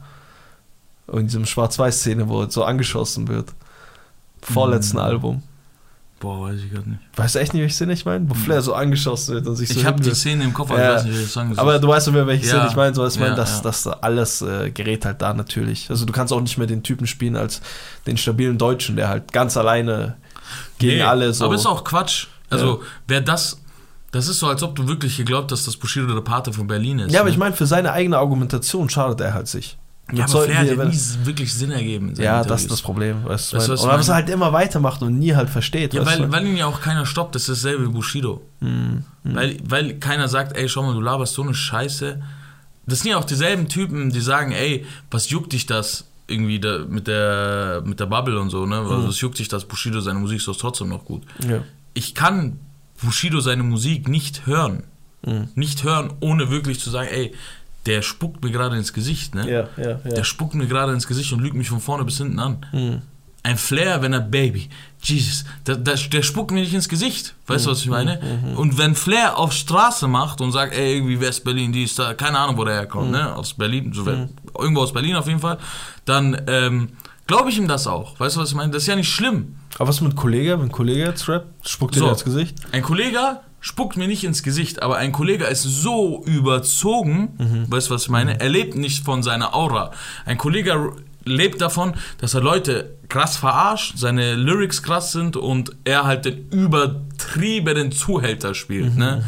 In diesem Schwarz-Weiß-Szene, wo er so angeschossen wird. Vorletzten
Mhm.
Album.
Boah, weiß ich gerade nicht.
Weißt du echt nicht, welche Szene ich meine? Wo Flair so angeschossen wird und sich so
Ich habe die. Szene im Kopf, aber
Ja.
ich weiß nicht, welcher Song das
Aber du weißt ja, welche
Ja.
Szene ich meine, so ich
Ja,
meine, das,
ja.
das alles äh, gerät halt da natürlich. Also du kannst auch nicht mehr den Typen spielen als den stabilen Deutschen, der halt ganz alleine gegen
Nee,
alle so.
Aber ist auch Quatsch. Also, wer das. Das ist so, als ob du wirklich geglaubt hast, dass Bushido der Pate von Berlin ist.
ja, aber
ne?
ich meine, für seine eigene Argumentation schadet er halt sich.
Ja, aber Flair hat ja nie wirklich Sinn ergeben.
ja, das ist
Interviews.
das Problem. Weißt du,
Weißt was
Oder was er halt immer weitermacht und nie halt versteht.
Ja, weil, weil ihn ja auch keiner stoppt, das ist dasselbe wie Bushido.
Hm, hm.
Weil, weil keiner sagt, ey, schau mal, du laberst so eine Scheiße. Das sind ja auch dieselben Typen, die sagen, ey, was juckt dich das irgendwie da, mit, der, mit der Bubble und so, ne?
Mhm.
Also, was juckt dich das, Bushido, seine Musik ist doch trotzdem noch gut.
ja.
Ich kann Bushido seine Musik nicht hören.
Hm.
Nicht hören, ohne wirklich zu sagen, ey, der spuckt mir gerade ins Gesicht, ne?
ja, ja, ja.
Der spuckt mir gerade ins Gesicht und lügt mich von vorne bis hinten an.
Hm.
Ein Flair, wenn er Baby, Jesus, der, der, der spuckt mir nicht ins Gesicht. Weißt du, was ich meine? Und wenn Flair auf Straße macht und sagt, ey, irgendwie West-Berlin, die ist da, keine Ahnung, wo der herkommt, ne? Aus Berlin, so, irgendwo aus Berlin auf jeden Fall, dann ähm, glaube ich ihm das auch. Weißt du, was ich meine? Das ist ja nicht schlimm.
Aber was mit Kollege, wenn Kollege jetzt rappt, spuckt
So.
dir ins Gesicht?
Ein Kollege spuckt mir nicht ins Gesicht, aber ein Kollege ist so überzogen, weißt du, was ich meine? Er lebt nicht von seiner Aura. Ein Kollege lebt davon, dass er Leute krass verarscht, seine Lyrics krass sind und er halt den übertriebenen Zuhälter spielt, ne?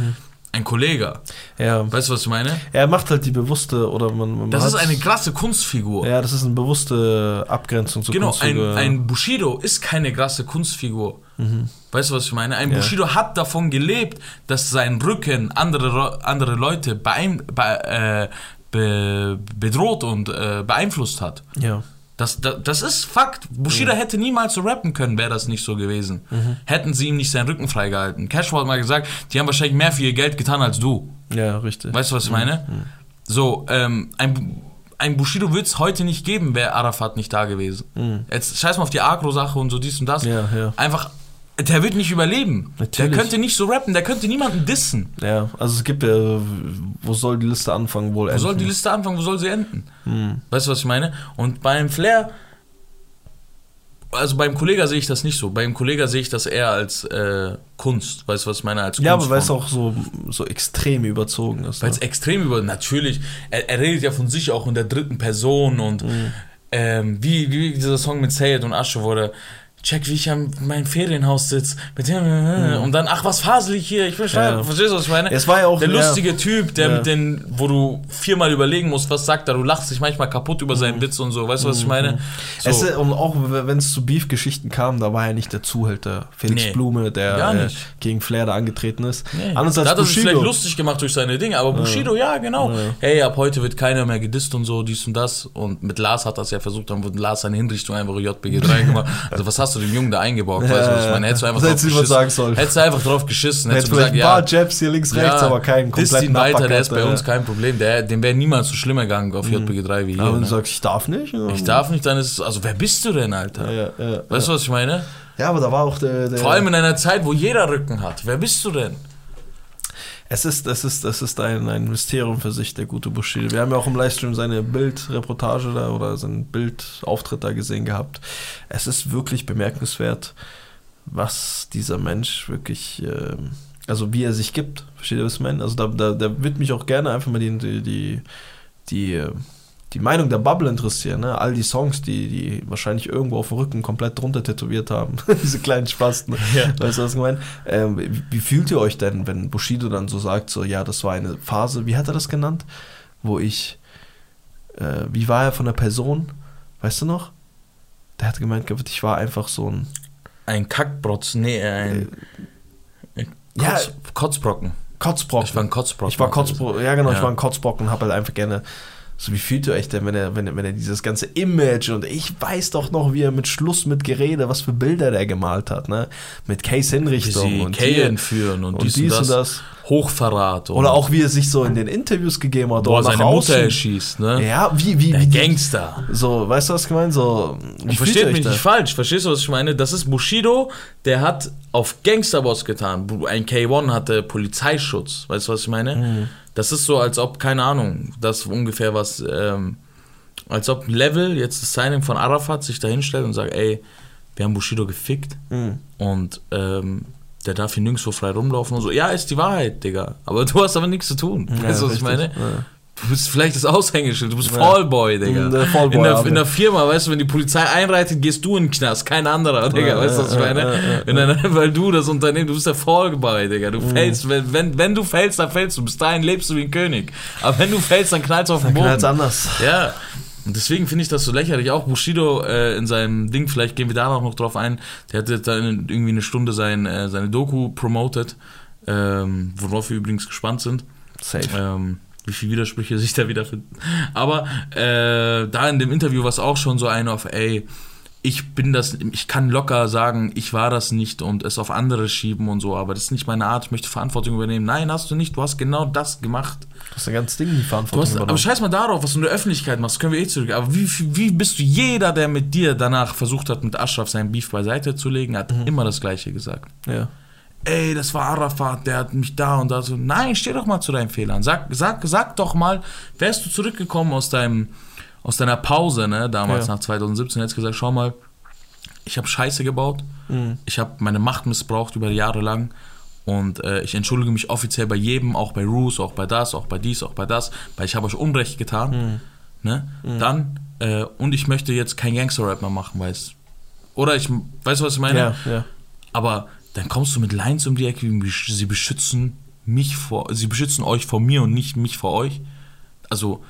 Ein Kollege.
Ja.
Weißt du, was ich meine?
Er macht halt die bewusste, oder man, man
Das ist eine krasse Kunstfigur.
Ja, das ist eine bewusste Abgrenzung zu
Genau, ein,
Kunstfigur.
ein Bushido ist keine krasse Kunstfigur. Weißt du, was ich meine? Ein
Mhm. Ja.
Bushido hat davon gelebt, dass sein Rücken andere, andere Leute beein, be, äh, be, bedroht und äh, beeinflusst hat.
Ja.
Das, das, das ist Fakt. Bushido hätte niemals so rappen können, wäre das nicht so gewesen.
Mhm.
Hätten sie ihm nicht seinen Rücken freigehalten. Cashflow hat mal gesagt, die haben wahrscheinlich mehr für ihr Geld getan als du.
Ja, richtig.
Weißt du, was ich meine? So, ähm, ein, ein Bushido wird es heute nicht geben, wäre Arafat nicht da gewesen. Jetzt scheiß mal auf die Agro-Sache und so dies und das.
Ja, ja.
Einfach, der wird nicht überleben.
Natürlich.
Der könnte nicht so rappen, der könnte niemanden dissen.
Ja, also es gibt ja, wo soll die Liste anfangen, wohl
Wo soll die Liste anfangen, wo soll sie enden? Weißt du, was ich meine? Und beim Flair, also beim Kollega sehe ich das nicht so. Beim Kollega sehe ich das eher als äh, Kunst. Weißt du, was ich meine? Als
Ja, aber weil es auch so, so extrem überzogen ist.
Weil es
Ne?
extrem über. Natürlich, er, er redet ja von sich auch in der dritten Person und
Mhm.
ähm, wie, wie dieser Song mit Sayed und Asche wurde. Check, wie ich an meinem Ferienhaus sitze. Und dann, ach, was fasel ich hier? Ich bin ja. Verstehst du, was ich meine?
Es war ja auch
der lustige ja. Typ, der mit den, wo du viermal überlegen musst, was sagt er. Du lachst dich manchmal kaputt über seinen mhm. Witz und so. Weißt du, was ich meine?
So. Es, und auch wenn es zu Beef-Geschichten kam, da war er nicht der Zuhälter. Felix nee, Blume, der äh, gegen Flair da angetreten ist.
Nee. Anders als da hat er sich vielleicht lustig gemacht durch seine Dinge, aber Bushido, ja, genau. Hey, ab heute wird keiner mehr gedisst und so, dies und das. Und mit Lars hat das ja versucht, dann wurde Lars seine Hinrichtung einfach JBG 3 gemacht. Also was hast du dem Jungen da eingebaut? Ja, weißt du, was ich meine? Hättest du einfach drauf geschissen. Sagen sollen. Hättest du einfach drauf geschissen. Hättest du gesagt, ein paar ja, Jabs hier links, rechts, ja, aber keinen kompletten ihn weiter, der ist bei uns kein Problem. Der, dem wäre niemals so schlimmer gegangen auf JBG 3 wie hier. Aber
du ne? sagst, ich darf nicht?
Ich darf nicht, dann ist es, also wer bist du denn, Alter? Weißt du, was ich meine?
Ja, aber da war auch der, der
Vor allem in einer Zeit, wo jeder Rücken hat. Wer bist du denn?
Es ist, es ist, es ist ein, ein Mysterium für sich, der gute Bushido. Wir haben ja auch im Livestream seine Bildreportage da oder seinen Bildauftritt da gesehen gehabt. Es ist wirklich bemerkenswert, was dieser Mensch wirklich, äh, also wie er sich gibt. Versteht ihr, was ich meine? Also da, da, da wird mich auch gerne einfach mal die, die, die, die äh, die Meinung der Bubble interessieren. Ne? All die Songs, die, die wahrscheinlich irgendwo auf dem Rücken komplett drunter tätowiert haben. Diese kleinen Spasten. Ja. Weißt du, was ich meine? Ähm, wie, wie, fühlt ihr euch denn, wenn Bushido dann so sagt, so, ja, das war eine Phase, wie hat er das genannt? Wo ich, äh, wie war er von der Person? Weißt du noch? Der hat gemeint, ich war einfach so ein.
Ein Kackbrotz, nee, ein. Äh, Kotz, ja, Kotzbrocken.
Kotzbrocken.
Ich war ein Kotzbrocken.
Ich war Kotzbrocken, ja genau, ja. ich war ein Kotzbrocken und habe halt einfach gerne so, wie fühlt ihr euch denn, wenn er, wenn, er, wenn er dieses ganze Image und ich weiß doch noch, wie er mit Schluss mit Gerede, was für Bilder der gemalt hat, ne? Mit Case-Hinrichtung
und Kay entführen und, und dies, und, dies und das. Hochverrat.
Oder auch wie er sich so in den Interviews gegeben hat.
Wo er seine Mutter erschießt, ne?
Ja, wie, wie,
Der
wie.
Gangster.
So, weißt du, was ich meine? So,
wie versteht mich nicht falsch. Verstehst du, was ich meine? Das ist Bushido, der hat auf Gangsterboss getan. Ein K1 hatte Polizeischutz. Weißt du, was ich meine? Mhm. Das ist so, als ob, keine Ahnung, das ungefähr was, ähm, als ob Level, jetzt das Signing von Arafat, sich da hinstellt und sagt, ey, wir haben Bushido gefickt mhm. und ähm, der darf hier nirgendwo frei rumlaufen und so. Ja, ist die Wahrheit, Digga. Aber du hast aber nichts zu tun. Ja, weißt du, was ich meine? Ja. Du bist vielleicht das Aushängeschild, du bist ja. Fallboy, Digga. Der Fallboy, in, der, in der Firma, weißt du, wenn die Polizei einreitet, gehst du in den Knast, kein anderer, Digga. Ja, weißt du, was ich meine? Ja, weil du das Unternehmen, du bist der Fallboy, Digga. Du mhm. fällst, wenn, wenn, wenn du fällst, dann fällst du. Bis dahin lebst du wie ein König. Aber wenn du fällst, dann knallst du auf den Boden. Dann
anders.
Ja. Und deswegen finde ich das so lächerlich. Auch Bushido äh, in seinem Ding, vielleicht gehen wir da noch drauf ein, der hat jetzt dann irgendwie eine Stunde sein, äh, seine Doku promoted, ähm, worauf wir übrigens gespannt sind. Safe. Ähm, wie viele Widersprüche sich da wiederfinden. Aber äh, da in dem Interview war es auch schon so ein auf, ey, ich bin das, ich kann locker sagen, ich war das nicht und es auf andere schieben und so, aber das ist nicht meine Art, ich möchte Verantwortung übernehmen. Nein, hast du nicht, du hast genau das gemacht.
Du hast ein ganzes Ding die Verantwortung
hast, übernommen. Aber scheiß mal darauf, was du in der Öffentlichkeit machst, können wir eh zurück. Aber wie, wie bist du, jeder, der mit dir danach versucht hat, mit Ashraf seinen Beef beiseite zu legen, hat mhm. immer das Gleiche gesagt. Ja ey, das war Arafat, der hat mich da und da so. Nein, steh doch mal zu deinen Fehlern. Sag, sag, sag doch mal, wärst du zurückgekommen aus deinem, aus deiner Pause, ne, damals ja. nach 2017, hättest gesagt, schau mal, ich habe Scheiße gebaut, mhm. ich habe meine Macht missbraucht über Jahre lang und äh, ich entschuldige mich offiziell bei jedem, auch bei Roos, auch bei das, auch bei dies, auch bei das, weil ich habe euch Unrecht getan, mhm. ne, mhm. dann, äh, und ich möchte jetzt kein Gangster-Rap mehr machen, weil es, oder ich, weißt du, was ich meine? Ja, ja. Aber dann kommst du mit Lines um die Ecke, sie beschützen mich vor, sie beschützen euch vor mir und nicht mich vor euch. Also,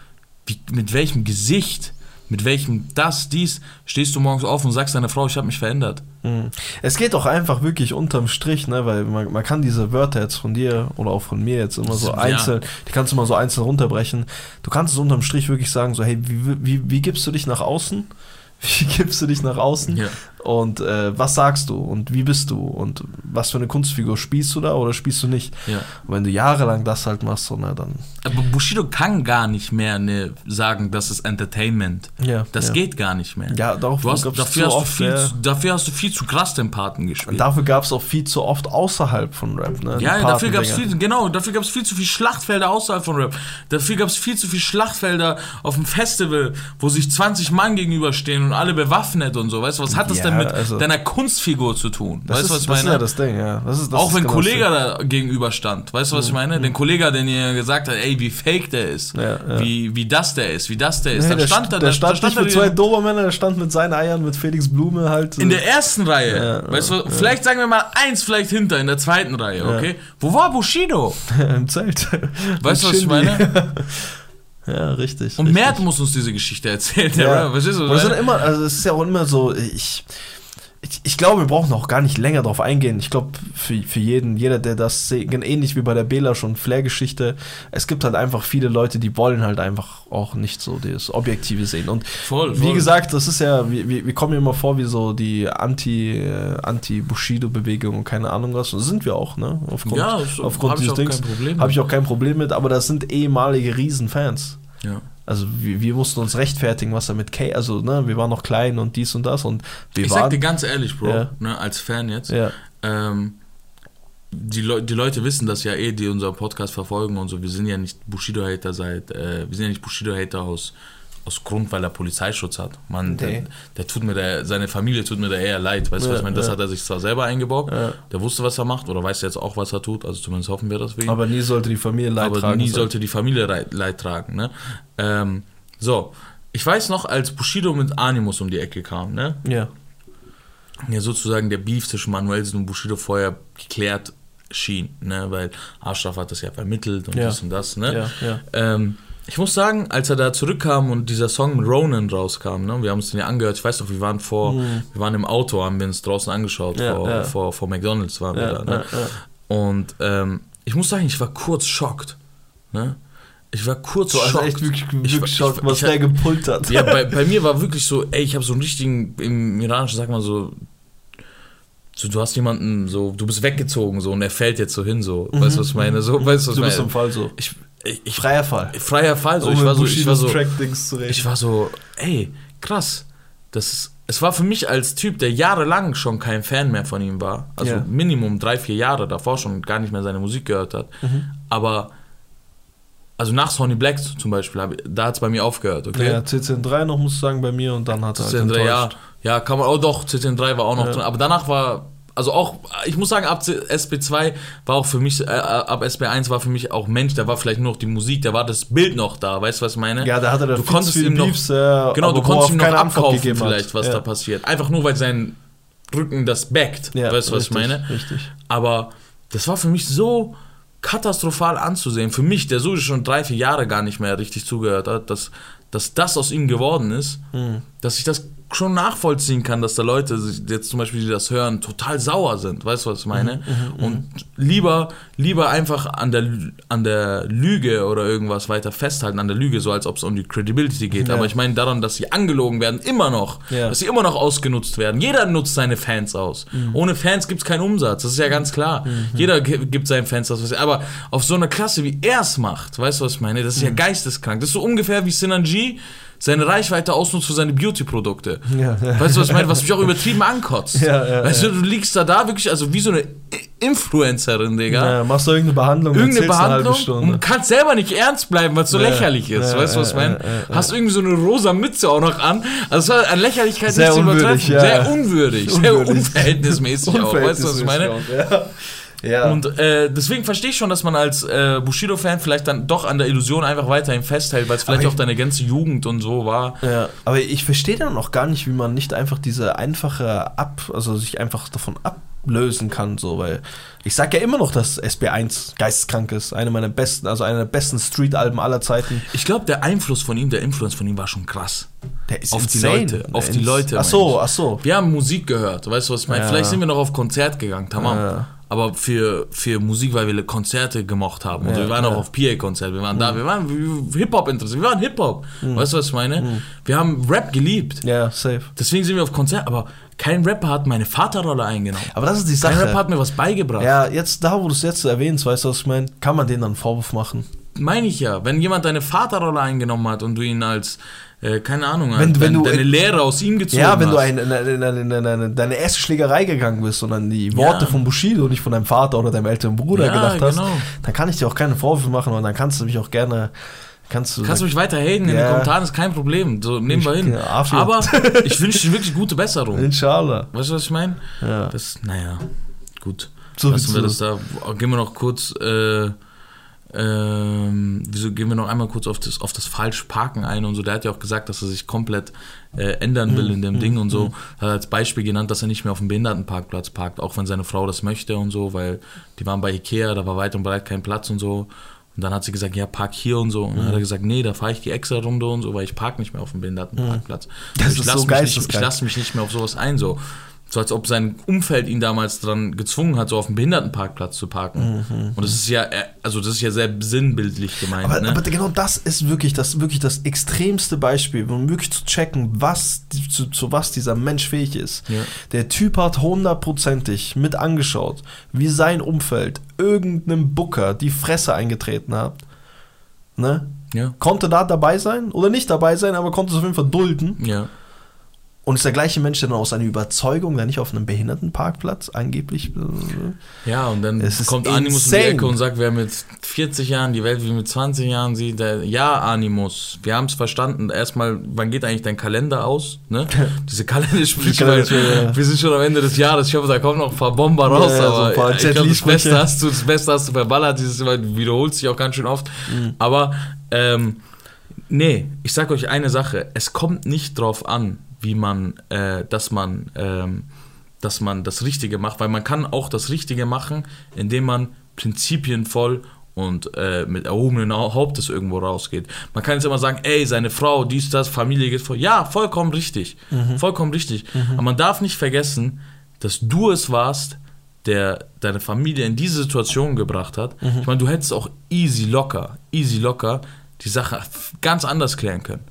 wie, mit welchem Gesicht, mit welchem das, dies, stehst du morgens auf und sagst deiner Frau, ich habe mich verändert.
Mhm. Es geht doch einfach wirklich unterm Strich, ne, weil man, man kann diese Wörter jetzt von dir oder auch von mir jetzt immer so ja. einzeln, die kannst du mal so einzeln runterbrechen. Du kannst es unterm Strich wirklich sagen, so, hey, wie, wie, wie gibst du dich nach außen? Wie gibst du dich nach außen? Ja. Und äh, was sagst du und wie bist du und was für eine Kunstfigur spielst du da oder spielst du nicht? Ja. Und wenn du jahrelang das halt machst, so, na, dann.
Aber Bushido kann gar nicht mehr ne, sagen, das ist Entertainment. Ja, das ja. geht gar nicht mehr.
Ja, darauf
du hast, dafür, hast oft, du viel, zu, dafür hast du viel zu krass den Paten gespielt. Und
dafür gab es auch viel zu oft außerhalb von Rap. Ne?
Ja, dafür gab es viel, genau, dafür gab es viel zu viel Schlachtfelder außerhalb von Rap. Dafür gab es viel zu viel Schlachtfelder auf dem Festival, wo sich 20 Mann gegenüberstehen und alle bewaffnet und so. Weißt du, was hat das denn ja, mit
also-
deiner Kunstfigur zu tun.
Das
weißt
ist,
du, was ich
das ist
meine?
ja das Ding, ja. Das ist, das
auch wenn ein
genau
Kollege da gegenüber stand, weißt du, was ich meine? Den Kollege, den ihr gesagt hat, ey, wie fake der ist,
Ja.
Wie, wie das der ist, wie das der ist. Dann
der,
stand
der,
er,
der
da
stand nicht mit zwei Dobermännern, der stand mit seinen Eiern, mit Felix Blume halt.
in der ersten Reihe. Weißt du, vielleicht sagen wir mal eins, vielleicht hinter, in der zweiten Reihe, okay? Wo war Bushido?
im Zelt.
Weißt du, was ich meine?
Ja, richtig.
Und
richtig.
Mert muss uns diese Geschichte erzählen, der
Ja.
Rapper. Verstehst du?
Und
ich
sind immer, also es ist ja auch immer so, ich, ich, ich glaube, wir brauchen auch gar nicht länger drauf eingehen. Ich glaube, für, für jeden, jeder, der das sieht, ähnlich wie bei der Bela schon Flair-Geschichte, es gibt halt einfach viele Leute, die wollen halt einfach auch nicht so das Objektive sehen. Und
Voll,
wie
voll.
gesagt, das ist ja, wir, wir kommen mir immer vor wie so die Anti, äh, Anti-Bushido-Bewegung und keine Ahnung was. Und das sind wir auch, ne? Aufgrund,
Ja, das-
aufgrund dieses Dings. Habe ich auch kein Problem mit, aber das sind ehemalige Riesenfans.
Ja.
Also wir, wir mussten uns rechtfertigen, was er mit Kay, also ne, wir waren noch klein und dies und das und wir
Ich sag
waren.
dir ganz ehrlich, Bro,
Ja.
ne, als Fan jetzt,
ja,
ähm, die, Leu die Leute wissen das ja eh, die unseren Podcast verfolgen und so. Wir sind ja nicht Bushido-Hater seit, äh, wir sind ja nicht Bushido-Hater aus, aus Grund, weil er Polizeischutz hat. Man,
Nee.
der, der tut mir der, seine Familie tut mir da eher leid. Weißt du, was
Ja,
ich meine? Das
ja.
hat er sich zwar selber eingebaut,
Ja.
der wusste, was er macht, oder weiß jetzt auch, was er tut, also zumindest hoffen wir das ihn.
aber nie sollte die Familie leid
aber
tragen.
nie
so.
sollte die Familie Leid tragen. Ne? Ähm, so, ich weiß noch, als Bushido mit Animus um die Ecke kam, ne?
Ja,
ja sozusagen der Beef zwischen Manuelsen und Bushido vorher geklärt schien, ne? weil Ashraf hat das ja vermittelt und
Ja.
das und das. Ne?
ja, ja.
Ähm, ich muss sagen, als er da zurückkam und dieser Song mit Ronan rauskam, ne? wir haben uns den ja angehört, ich weiß noch, wir waren vor, wir waren im Auto, haben wir uns draußen angeschaut,
Mhm. Ja,
vor,
ja.
Vor, vor McDonalds waren wir da. Ne? Und ähm, ich muss sagen, ich war kurz schockt. Ne? Ich war kurz
So, also
schockt.
echt wirklich,
Ich-
wirklich
ich-
schockt, was
ich-
der gepult hat.
Ja, bei, bei mir war wirklich so, ey, ich habe so einen richtigen, im Iranischen sagt man so, so, du hast jemanden so, du bist weggezogen so und er fällt jetzt so hin so, weißt du was ich meine? So, weißt du was
Mhm. du bist
meine?
im Fall so.
Ich, ich, ich,
Freier Fall.
freier Fall so,
Um
ich war so, ich war so, ich war so, ey, krass, das ist, es war für mich als Typ, der jahrelang schon kein Fan mehr von ihm war, also
Ja.
Minimum drei, vier Jahre davor schon gar nicht mehr seine Musik gehört hat,
Mhm.
aber also nach Sonny Black zum Beispiel, da hat es bei mir aufgehört, okay?
Ja, CCN3 noch, muss ich sagen, bei mir und dann hat er halt
CCN3, ja,
enttäuscht.
ja, kann man, oh doch, CCN3 war auch noch
Ja.
drin, aber danach war, also auch, ich muss sagen, ab SB2 war auch für mich, äh, ab SB1 war für mich auch Mensch, da war vielleicht nur noch die Musik, da war das Bild noch da, weißt du, was ich meine?
Ja, da hatte er
du konntest ihm noch,
Beefs, ja,
genau, du konntest ihm noch abkaufen vielleicht, was
ja.
da passiert. Einfach nur, weil sein Rücken das backt,
Ja,
weißt du, was
richtig,
ich meine?
Richtig.
Aber das war für mich so katastrophal anzusehen. Für mich, der so schon drei, vier Jahre gar nicht mehr richtig zugehört hat, dass, dass das aus ihm geworden ist,
Hm.
dass ich das schon nachvollziehen kann, dass da Leute jetzt zum Beispiel, die das hören, total sauer sind. Weißt du, was ich meine?
Mhm,
Und lieber, lieber einfach an der, an der Lüge oder irgendwas weiter festhalten, an der Lüge, so als ob es um die Credibility geht.
Ja.
Aber ich meine daran, dass sie angelogen werden, immer noch.
Ja.
Dass sie immer noch ausgenutzt werden. Jeder nutzt seine Fans aus.
Mhm.
Ohne Fans gibt es keinen Umsatz. Das ist ja ganz klar. Jeder gi- gibt seinen Fans aus. Aber auf so einer Klasse, wie er es macht, weißt du, was ich meine? Das ist
Mhm.
ja geisteskrank. Das ist so ungefähr wie Synergy seine Reichweite ausnutzt für seine Beauty-Produkte.
Ja.
Weißt du, was ich meine? Was mich auch übertrieben ankotzt.
Ja,
weißt du, du liegst da da wirklich, also wie so eine Influencerin, Digga.
Ja, machst du irgendeine Behandlung,
Irgendeine Behandlung und kannst selber nicht ernst bleiben, weil es so lächerlich ist. weißt du, was ich meine? Hast irgendwie so eine rosa Mütze auch noch an. Also es war an Lächerlichkeit
Sehr
nicht zu übertreffen. Sehr unwürdig, sehr
Unwürdig.
unverhältnismäßig auch. Weißt du, was ich meine?
Ja. Ja.
Und äh, deswegen verstehe ich schon, dass man als äh, Bushido-Fan vielleicht dann doch an der Illusion einfach weiterhin festhält, weil es vielleicht auch deine ganze Jugend und so war.
Ja, aber ich verstehe dann auch gar nicht, wie man nicht einfach diese einfache ab, also sich einfach davon ablösen kann, so, weil ich sag ja immer noch, dass SB1 geisteskrank ist, eine meiner besten, also eine der besten Street-Alben aller Zeiten.
Ich glaube, der Einfluss von ihm, der Influence von ihm war schon krass.
Der ist
Auf die
insane.
Leute, auf
Der
die
ist-
Leute,
Ach so, ach so.
Wir haben Musik gehört, weißt du, was ich meine?
Ja.
Vielleicht sind wir noch auf Konzert gegangen, tamam.
Ja.
Aber für, für Musik, weil wir Konzerte gemocht haben. Und
Ja,
wir waren auch
ja.
auf PA-Konzert, wir waren da, wir waren Hip-Hop interessiert, wir waren Hip-Hop. Weißt du, was ich meine? Wir haben Rap geliebt.
Ja, safe.
Deswegen sind wir auf Konzert, aber kein Rapper hat meine Vaterrolle eingenommen.
Aber das ist die
Kein
Sache.
Rapper hat mir was beigebracht.
Ja, jetzt da, wo du es jetzt erwähnst, weißt du, was ich meine? Kann man denen dann einen Vorwurf machen?
Meine ich ja. Wenn jemand deine Vaterrolle eingenommen hat und du ihn als, äh, keine Ahnung,
Wenn-
dein-
wenn du-
deine Lehre aus ihm gezogen
Ja, wenn
hast.
du ein, in, in, in, in, in deine erste Schlägerei gegangen bist und an die Worte
Ja.
von Bushido nicht von deinem Vater oder deinem älteren Bruder
Ja,
gedacht hast,
genau.
dann kann ich dir auch keine Vorwürfe machen und dann kannst du mich auch gerne Kannst du,
Kannst du mich weiter haten in
Ja.
den Kommentaren, ist kein Problem. So, nehmen wir hin.
ja.
Aber ich wünsche dir wirklich gute Besserung.
Inshallah.
Weißt du, was ich meine?
Ja.
Das, naja, gut.
So
Lassen wir das da. Gehen wir noch kurz, äh, ähm, wieso gehen wir noch einmal kurz auf das, auf das falsche Parken ein und so. Der hat ja auch gesagt, dass er sich komplett äh, ändern will in dem Ding und so. Hat als Beispiel genannt, dass er nicht mehr auf dem Behindertenparkplatz parkt, auch wenn seine Frau das möchte und so, weil die waren bei Ikea, da war weit und breit kein Platz und so. Und dann hat sie gesagt, ja, park hier und so. Und dann hat er gesagt, nee, da fahre ich die extra Runde und so, weil ich park nicht mehr auf dem Behindertenparkplatz.
Das
ich
ist
lasse
so
mich, nicht- ich
geisteskrank.
lass mich nicht mehr auf sowas ein, so. So als ob sein Umfeld ihn damals dran gezwungen hat, so auf dem Behindertenparkplatz zu parken. Und das ist ja, äh, also das ist ja sehr sinnbildlich gemeint,
Aber,
ne?
aber genau das ist wirklich das, wirklich das extremste Beispiel, um wirklich zu checken, was, zu, zu was dieser Mensch fähig ist.
Ja.
Der Typ hat hundertprozentig mit angeschaut, wie sein Umfeld irgendeinem Booker die Fresse eingetreten hat. Ne?
ja,
Konnte da dabei sein oder nicht dabei sein, aber konnte es auf jeden Fall dulden.
ja.
Und ist der gleiche Mensch, der dann aus seiner Überzeugung dann nicht auf einem Behindertenparkplatz angeblich. äh,
Ja, und dann
Es
kommt Animus in die
insane.
Ecke und sagt, wer mit 40 Jahren die Welt wie mit 20 Jahren sieht, der, ja, Animus, wir haben es verstanden. Erstmal, wann geht eigentlich dein Kalender aus? Ne? Diese Kalendersprüche, weil
ja.
wir sind schon am Ende des Jahres. Ich hoffe, da kommen noch ein paar Bomber raus,
Ja, ja, so
aber
paar
ich glaube, das. Beste hast du, das Beste hast du verballert, dieses wiederholt sich auch ganz schön oft.
Mhm.
Aber, ähm, nee, ich sag euch eine Sache, es kommt nicht drauf an, wie man, äh, dass man, ähm, dass man das Richtige macht, weil man kann auch das Richtige machen, indem man prinzipienvoll und äh, mit erhobenen Hauptes irgendwo rausgeht. Man kann jetzt immer sagen, ey, seine Frau, dies, das, Familie geht vor. Ja, vollkommen richtig. Vollkommen richtig. Aber man darf nicht vergessen, dass du es warst, der deine Familie in diese Situation gebracht hat. Ich meine, du hättest auch easy locker, easy locker die Sache ganz anders klären können.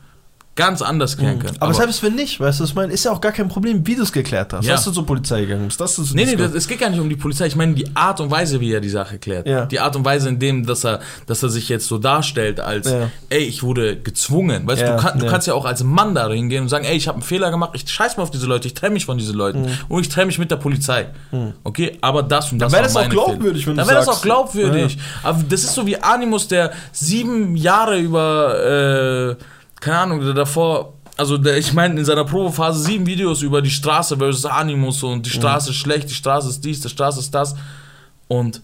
Ganz anders klären können.
Aber, selbst wenn nicht, weißt du, ich meine, ist ja auch gar kein Problem, wie du es geklärt hast.
Ja.
Dass du zur Polizei gegangen bist. Dass du
Nee, nee, das, es geht gar nicht um die Polizei. Ich meine die Art und Weise, wie er die Sache klärt.
Ja.
Die Art und Weise, in dem, dass er, dass er sich jetzt so darstellt, als,
Ja.
ey, ich wurde gezwungen. Weißt du, kann, du kannst ja auch als Mann da hingehen und sagen, ey, ich habe einen Fehler gemacht, ich scheiß mal auf diese Leute, ich trenne mich von diesen Leuten
Mhm.
und ich trenne mich mit der Polizei. Okay, aber das und das
wär
war
das auch glaubwürdig, wenn
Dann
du
wäre das auch glaubwürdig. Aber das ist so wie Animus, der sieben Jahre über, äh, keine Ahnung, der davor also der, ich meine in seiner Probephase sieben Videos über die Straße versus Animus und die Straße ist schlecht, die Straße ist dies, die Straße ist das und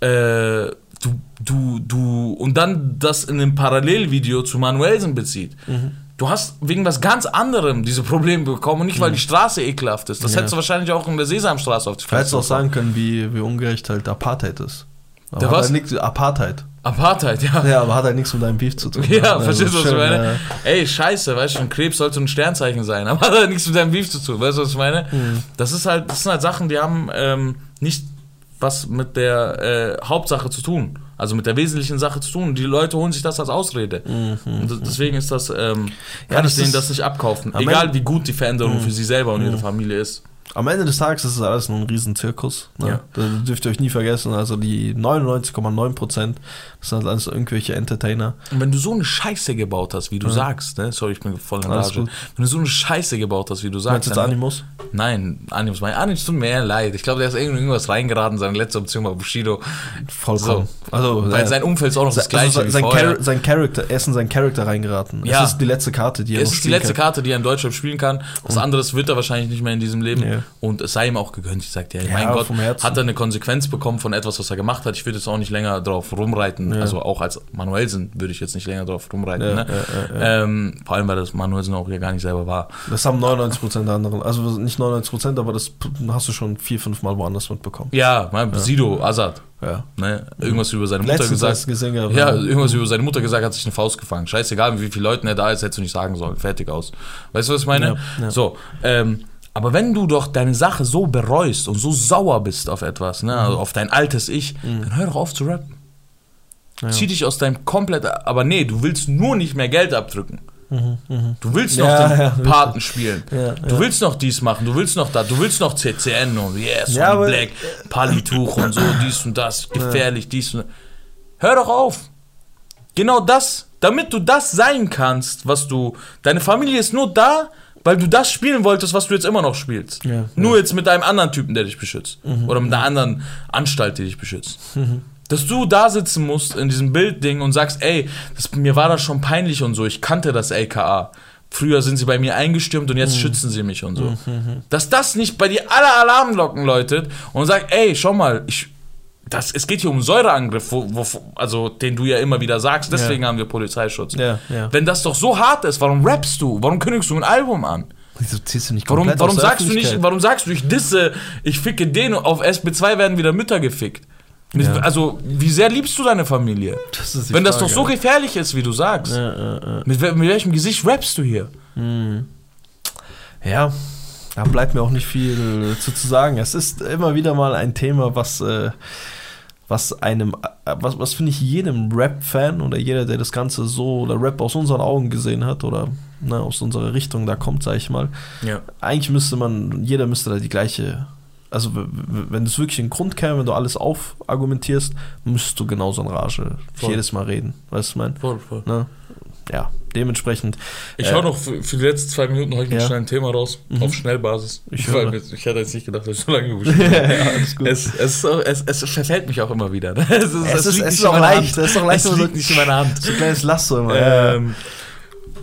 äh, du, du, du und dann das in einem Parallelvideo zu Manuelsen bezieht. Du hast wegen was ganz anderem diese Probleme bekommen und nicht, weil die Straße ekelhaft ist. Das
Ja.
hättest du wahrscheinlich auch in der Sesamstraße auf die
Du hättest auch
bekommen.
sagen können, wie, wie ungerecht halt Apartheid ist. Aber
Der was?
Halt nix, Apartheid.
Apartheid, ja.
Ja, aber hat halt nichts mit deinem Beef zu tun.
Ja,
Also
verstehst du, was ich meine?
ja.
Ey, scheiße, weißt du, ein Krebs sollte ein Sternzeichen sein, aber hat halt nichts mit deinem Beef zu tun, weißt du, was ich meine?
Mhm.
Das ist halt, das sind halt Sachen, die haben ähm, nicht was mit der äh, Hauptsache zu tun, also mit der wesentlichen Sache zu tun. Die Leute holen sich das als Ausrede. Und das- deswegen ist das, ähm,
Mhm. Ja,
kann
das
ich denen das nicht abkaufen. Egal wie gut die Veränderung für sie selber und ihre Familie ist.
Am Ende des Tages ist es alles nur ein riesen Zirkus. Ne?
Ja.
Das dürft ihr euch nie vergessen. Also die 99,9 Prozent, sind halt alles irgendwelche Entertainer.
Und wenn du so eine Scheiße gebaut hast, wie du sagst, ne? Sorry, ich bin voll in Rage. Wenn du so eine Scheiße gebaut hast, wie du
Meinst
sagst,
du jetzt Animus?
Nein, Animus, mein Animus tut mir leid. Ich glaube, der ist irgend- irgendwas reingeraten. Seine letzte Option war Bushido.
Vollkommen.
So.
Also,
Weil
äh,
sein Umfeld ist auch noch das gleiche
also
wie
sein,
vorher.
Char sein Charakter, er ist in seinen Charakter reingeraten.
Ja.
Es ist die letzte Karte, die er
Es ist die letzte
kann.
Karte, die er in Deutschland spielen kann. Was anderes wird er wahrscheinlich nicht mehr in diesem Leben.
Ja.
Und es sei ihm auch gegönnt. Ich sagte, ja,
Ja,
mein Gott, hat er eine Konsequenz bekommen von etwas, was er gemacht hat. Ich würde jetzt auch nicht länger drauf rumreiten.
Ja.
Also auch als Manuelsen würde ich jetzt nicht länger drauf rumreiten.
Ja,
ne? Ähm, vor allem, weil das Manuelsen auch ja gar nicht selber war.
Das haben 99% der anderen. Also nicht 99%, aber das hast du schon vier, fünf Mal woanders mitbekommen.
Ja, mein Sido, Azad.
Ja.
Ne? Irgendwas über seine Mutter
Letztens
gesagt.
gesehen
Ja,
ja.
irgendwas über seine Mutter gesagt, hat sich eine Faust gefangen. Scheißegal, wie vielen Leuten er da ist, hättest du nicht sagen sollen. Fertig aus. Weißt du, was ich meine?
Ja, ja.
So, ähm, aber wenn du doch deine Sache so bereust und so sauer bist auf etwas, ne,
Mhm.
also auf dein altes Ich, dann hör doch auf zu rappen.
Ja.
Zieh dich aus deinem komplett, aber nee, du willst nur nicht mehr Geld abdrücken. Du willst noch
Mhm, Ja,
den
ja,
Paten spielen.
Ja,
du willst noch dies machen, du willst noch da, du willst noch CCN und yes
Ja,
und Black, Palituch und so, dies und das, gefährlich, dies und Hör doch auf. Genau das, damit du das sein kannst, was du. Deine Familie ist nur da, weil du das spielen wolltest, was du jetzt immer noch spielst.
Ja,
nur jetzt mit einem anderen Typen, der dich beschützt. Oder mit einer anderen Anstalt, die dich beschützt. Dass du da sitzen musst in diesem Bildding und sagst, ey, das, mir war das schon peinlich und so, ich kannte das LKA. Früher sind sie bei mir eingestürmt und jetzt mhm. schützen sie mich und so. Mhm. Dass das nicht bei dir alle Alarmglocken läutet und sagt, ey, schau mal, ich, das, es geht hier um Säureangriff, wo, wo, also den du ja immer wieder sagst, deswegen ja. haben wir Polizeischutz. Ja, ja. Wenn das doch so hart ist, warum rappst du? Warum kündigst du ein Album an? Wieso ziehst du nicht warum, warum sagst du nicht, warum sagst du, ich disse, ich ficke den, auf SB2 werden wieder Mütter gefickt? Also, wie sehr liebst du deine Familie? Das Wenn Frage, das doch so gefährlich ist, wie du sagst. Mit, mit, welchem Gesicht rappst du hier?
Hm. Ja, da bleibt mir auch nicht viel zu, zu sagen. Es ist immer wieder mal ein Thema, was, äh, was einem, was, was finde ich jedem Rap-Fan oder jeder, der das Ganze so oder Rap aus unseren Augen gesehen hat oder ne, aus unserer Richtung da kommt, sag ich mal. Ja. Eigentlich müsste man, jeder müsste da die gleiche also wenn es wirklich einen Grund käme, wenn du alles aufargumentierst, müsstest du genauso in Rage voll. jedes Mal reden. Weißt du, mein? Voll, voll. Ne? Ja, dementsprechend.
Ich äh, hau noch für, für, die letzten zwei Minuten heute ja. schnell ein Thema raus, auf mhm. Schnellbasis. Ich, ich, ich hatte jetzt nicht gedacht, dass ich so lange gebucht habe. ja, alles gut. Es, es, es, es, verfällt mich auch immer wieder. Es ist, es ist, es ist auch leicht. Es ist auch leicht, es liegt nicht in meiner Hand. So ein kleines Lasso immer. Ähm,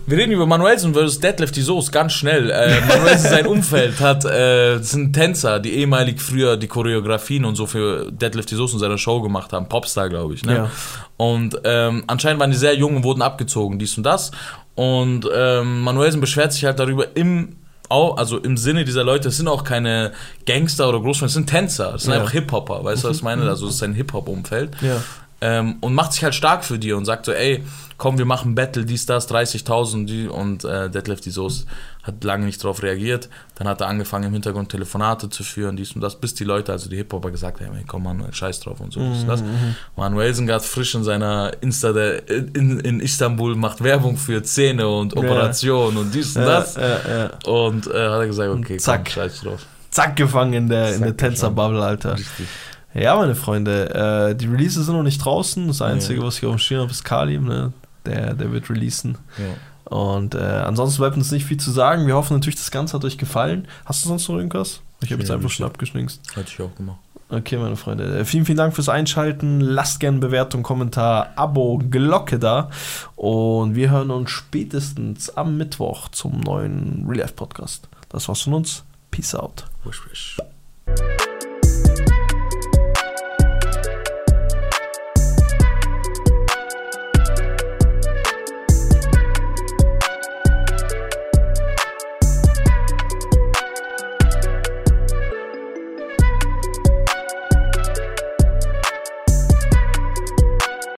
wir reden über Manuelsen versus Deadlift die Soße ganz schnell. Äh, Manuelsen sein Umfeld hat, äh, sind Tänzer, die ehemalig früher die Choreografien und so für Deadlift die Soße in seiner Show gemacht haben. Popstar, glaube ich. Ne? Ja. Und ähm, anscheinend waren die sehr jung und wurden abgezogen, dies und das. Und ähm, Manuelsen beschwert sich halt darüber im also im Sinne dieser Leute, es sind auch keine Gangster oder Großfans, es sind Tänzer, es sind ja. einfach Hip-Hopper, weißt du, was ich meine? Mhm. Also es ist ein Hip-Hop-Umfeld. Ja. Ähm, und macht sich halt stark für die und sagt so, ey, komm, wir machen Battle, dies, das, 30.000 und äh, Detlef die Soße hat lange nicht darauf reagiert. Dann hat er angefangen im Hintergrund Telefonate zu führen, dies und das, bis die Leute, also die Hip-Hopper gesagt haben, hey, komm Manuel, scheiß drauf und so. Mhm. Das. Mhm. Manuel Sengard frisch in seiner Insta, der, in, in Istanbul macht Werbung für Zähne und Operation ja. und dies und ja, das. Ja, und äh, hat er gesagt, okay,
zack.
komm, scheiß
drauf. Zack, gefangen in der, in der Tänzer-Bubble, Alter. Richtig. Ja, meine Freunde, äh, die Releases sind noch nicht draußen. Das Einzige, was ich auf dem Schirm habe, ist Kalim. Ne? der, der wird releasen. Ja. Und äh, ansonsten bleibt uns nicht viel zu sagen. Wir hoffen natürlich, das Ganze hat euch gefallen. Hast du sonst noch irgendwas? Ich habe jetzt einfach schon abgeschninkst. Hatte ich auch gemacht. Okay, meine Freunde. Äh, vielen, vielen Dank fürs Einschalten. Lasst gerne Bewertung, Kommentar, Abo, Glocke da. Und wir hören uns spätestens am Mittwoch zum neuen Real Life Podcast. Das war's von uns. Peace out. Wish, wish.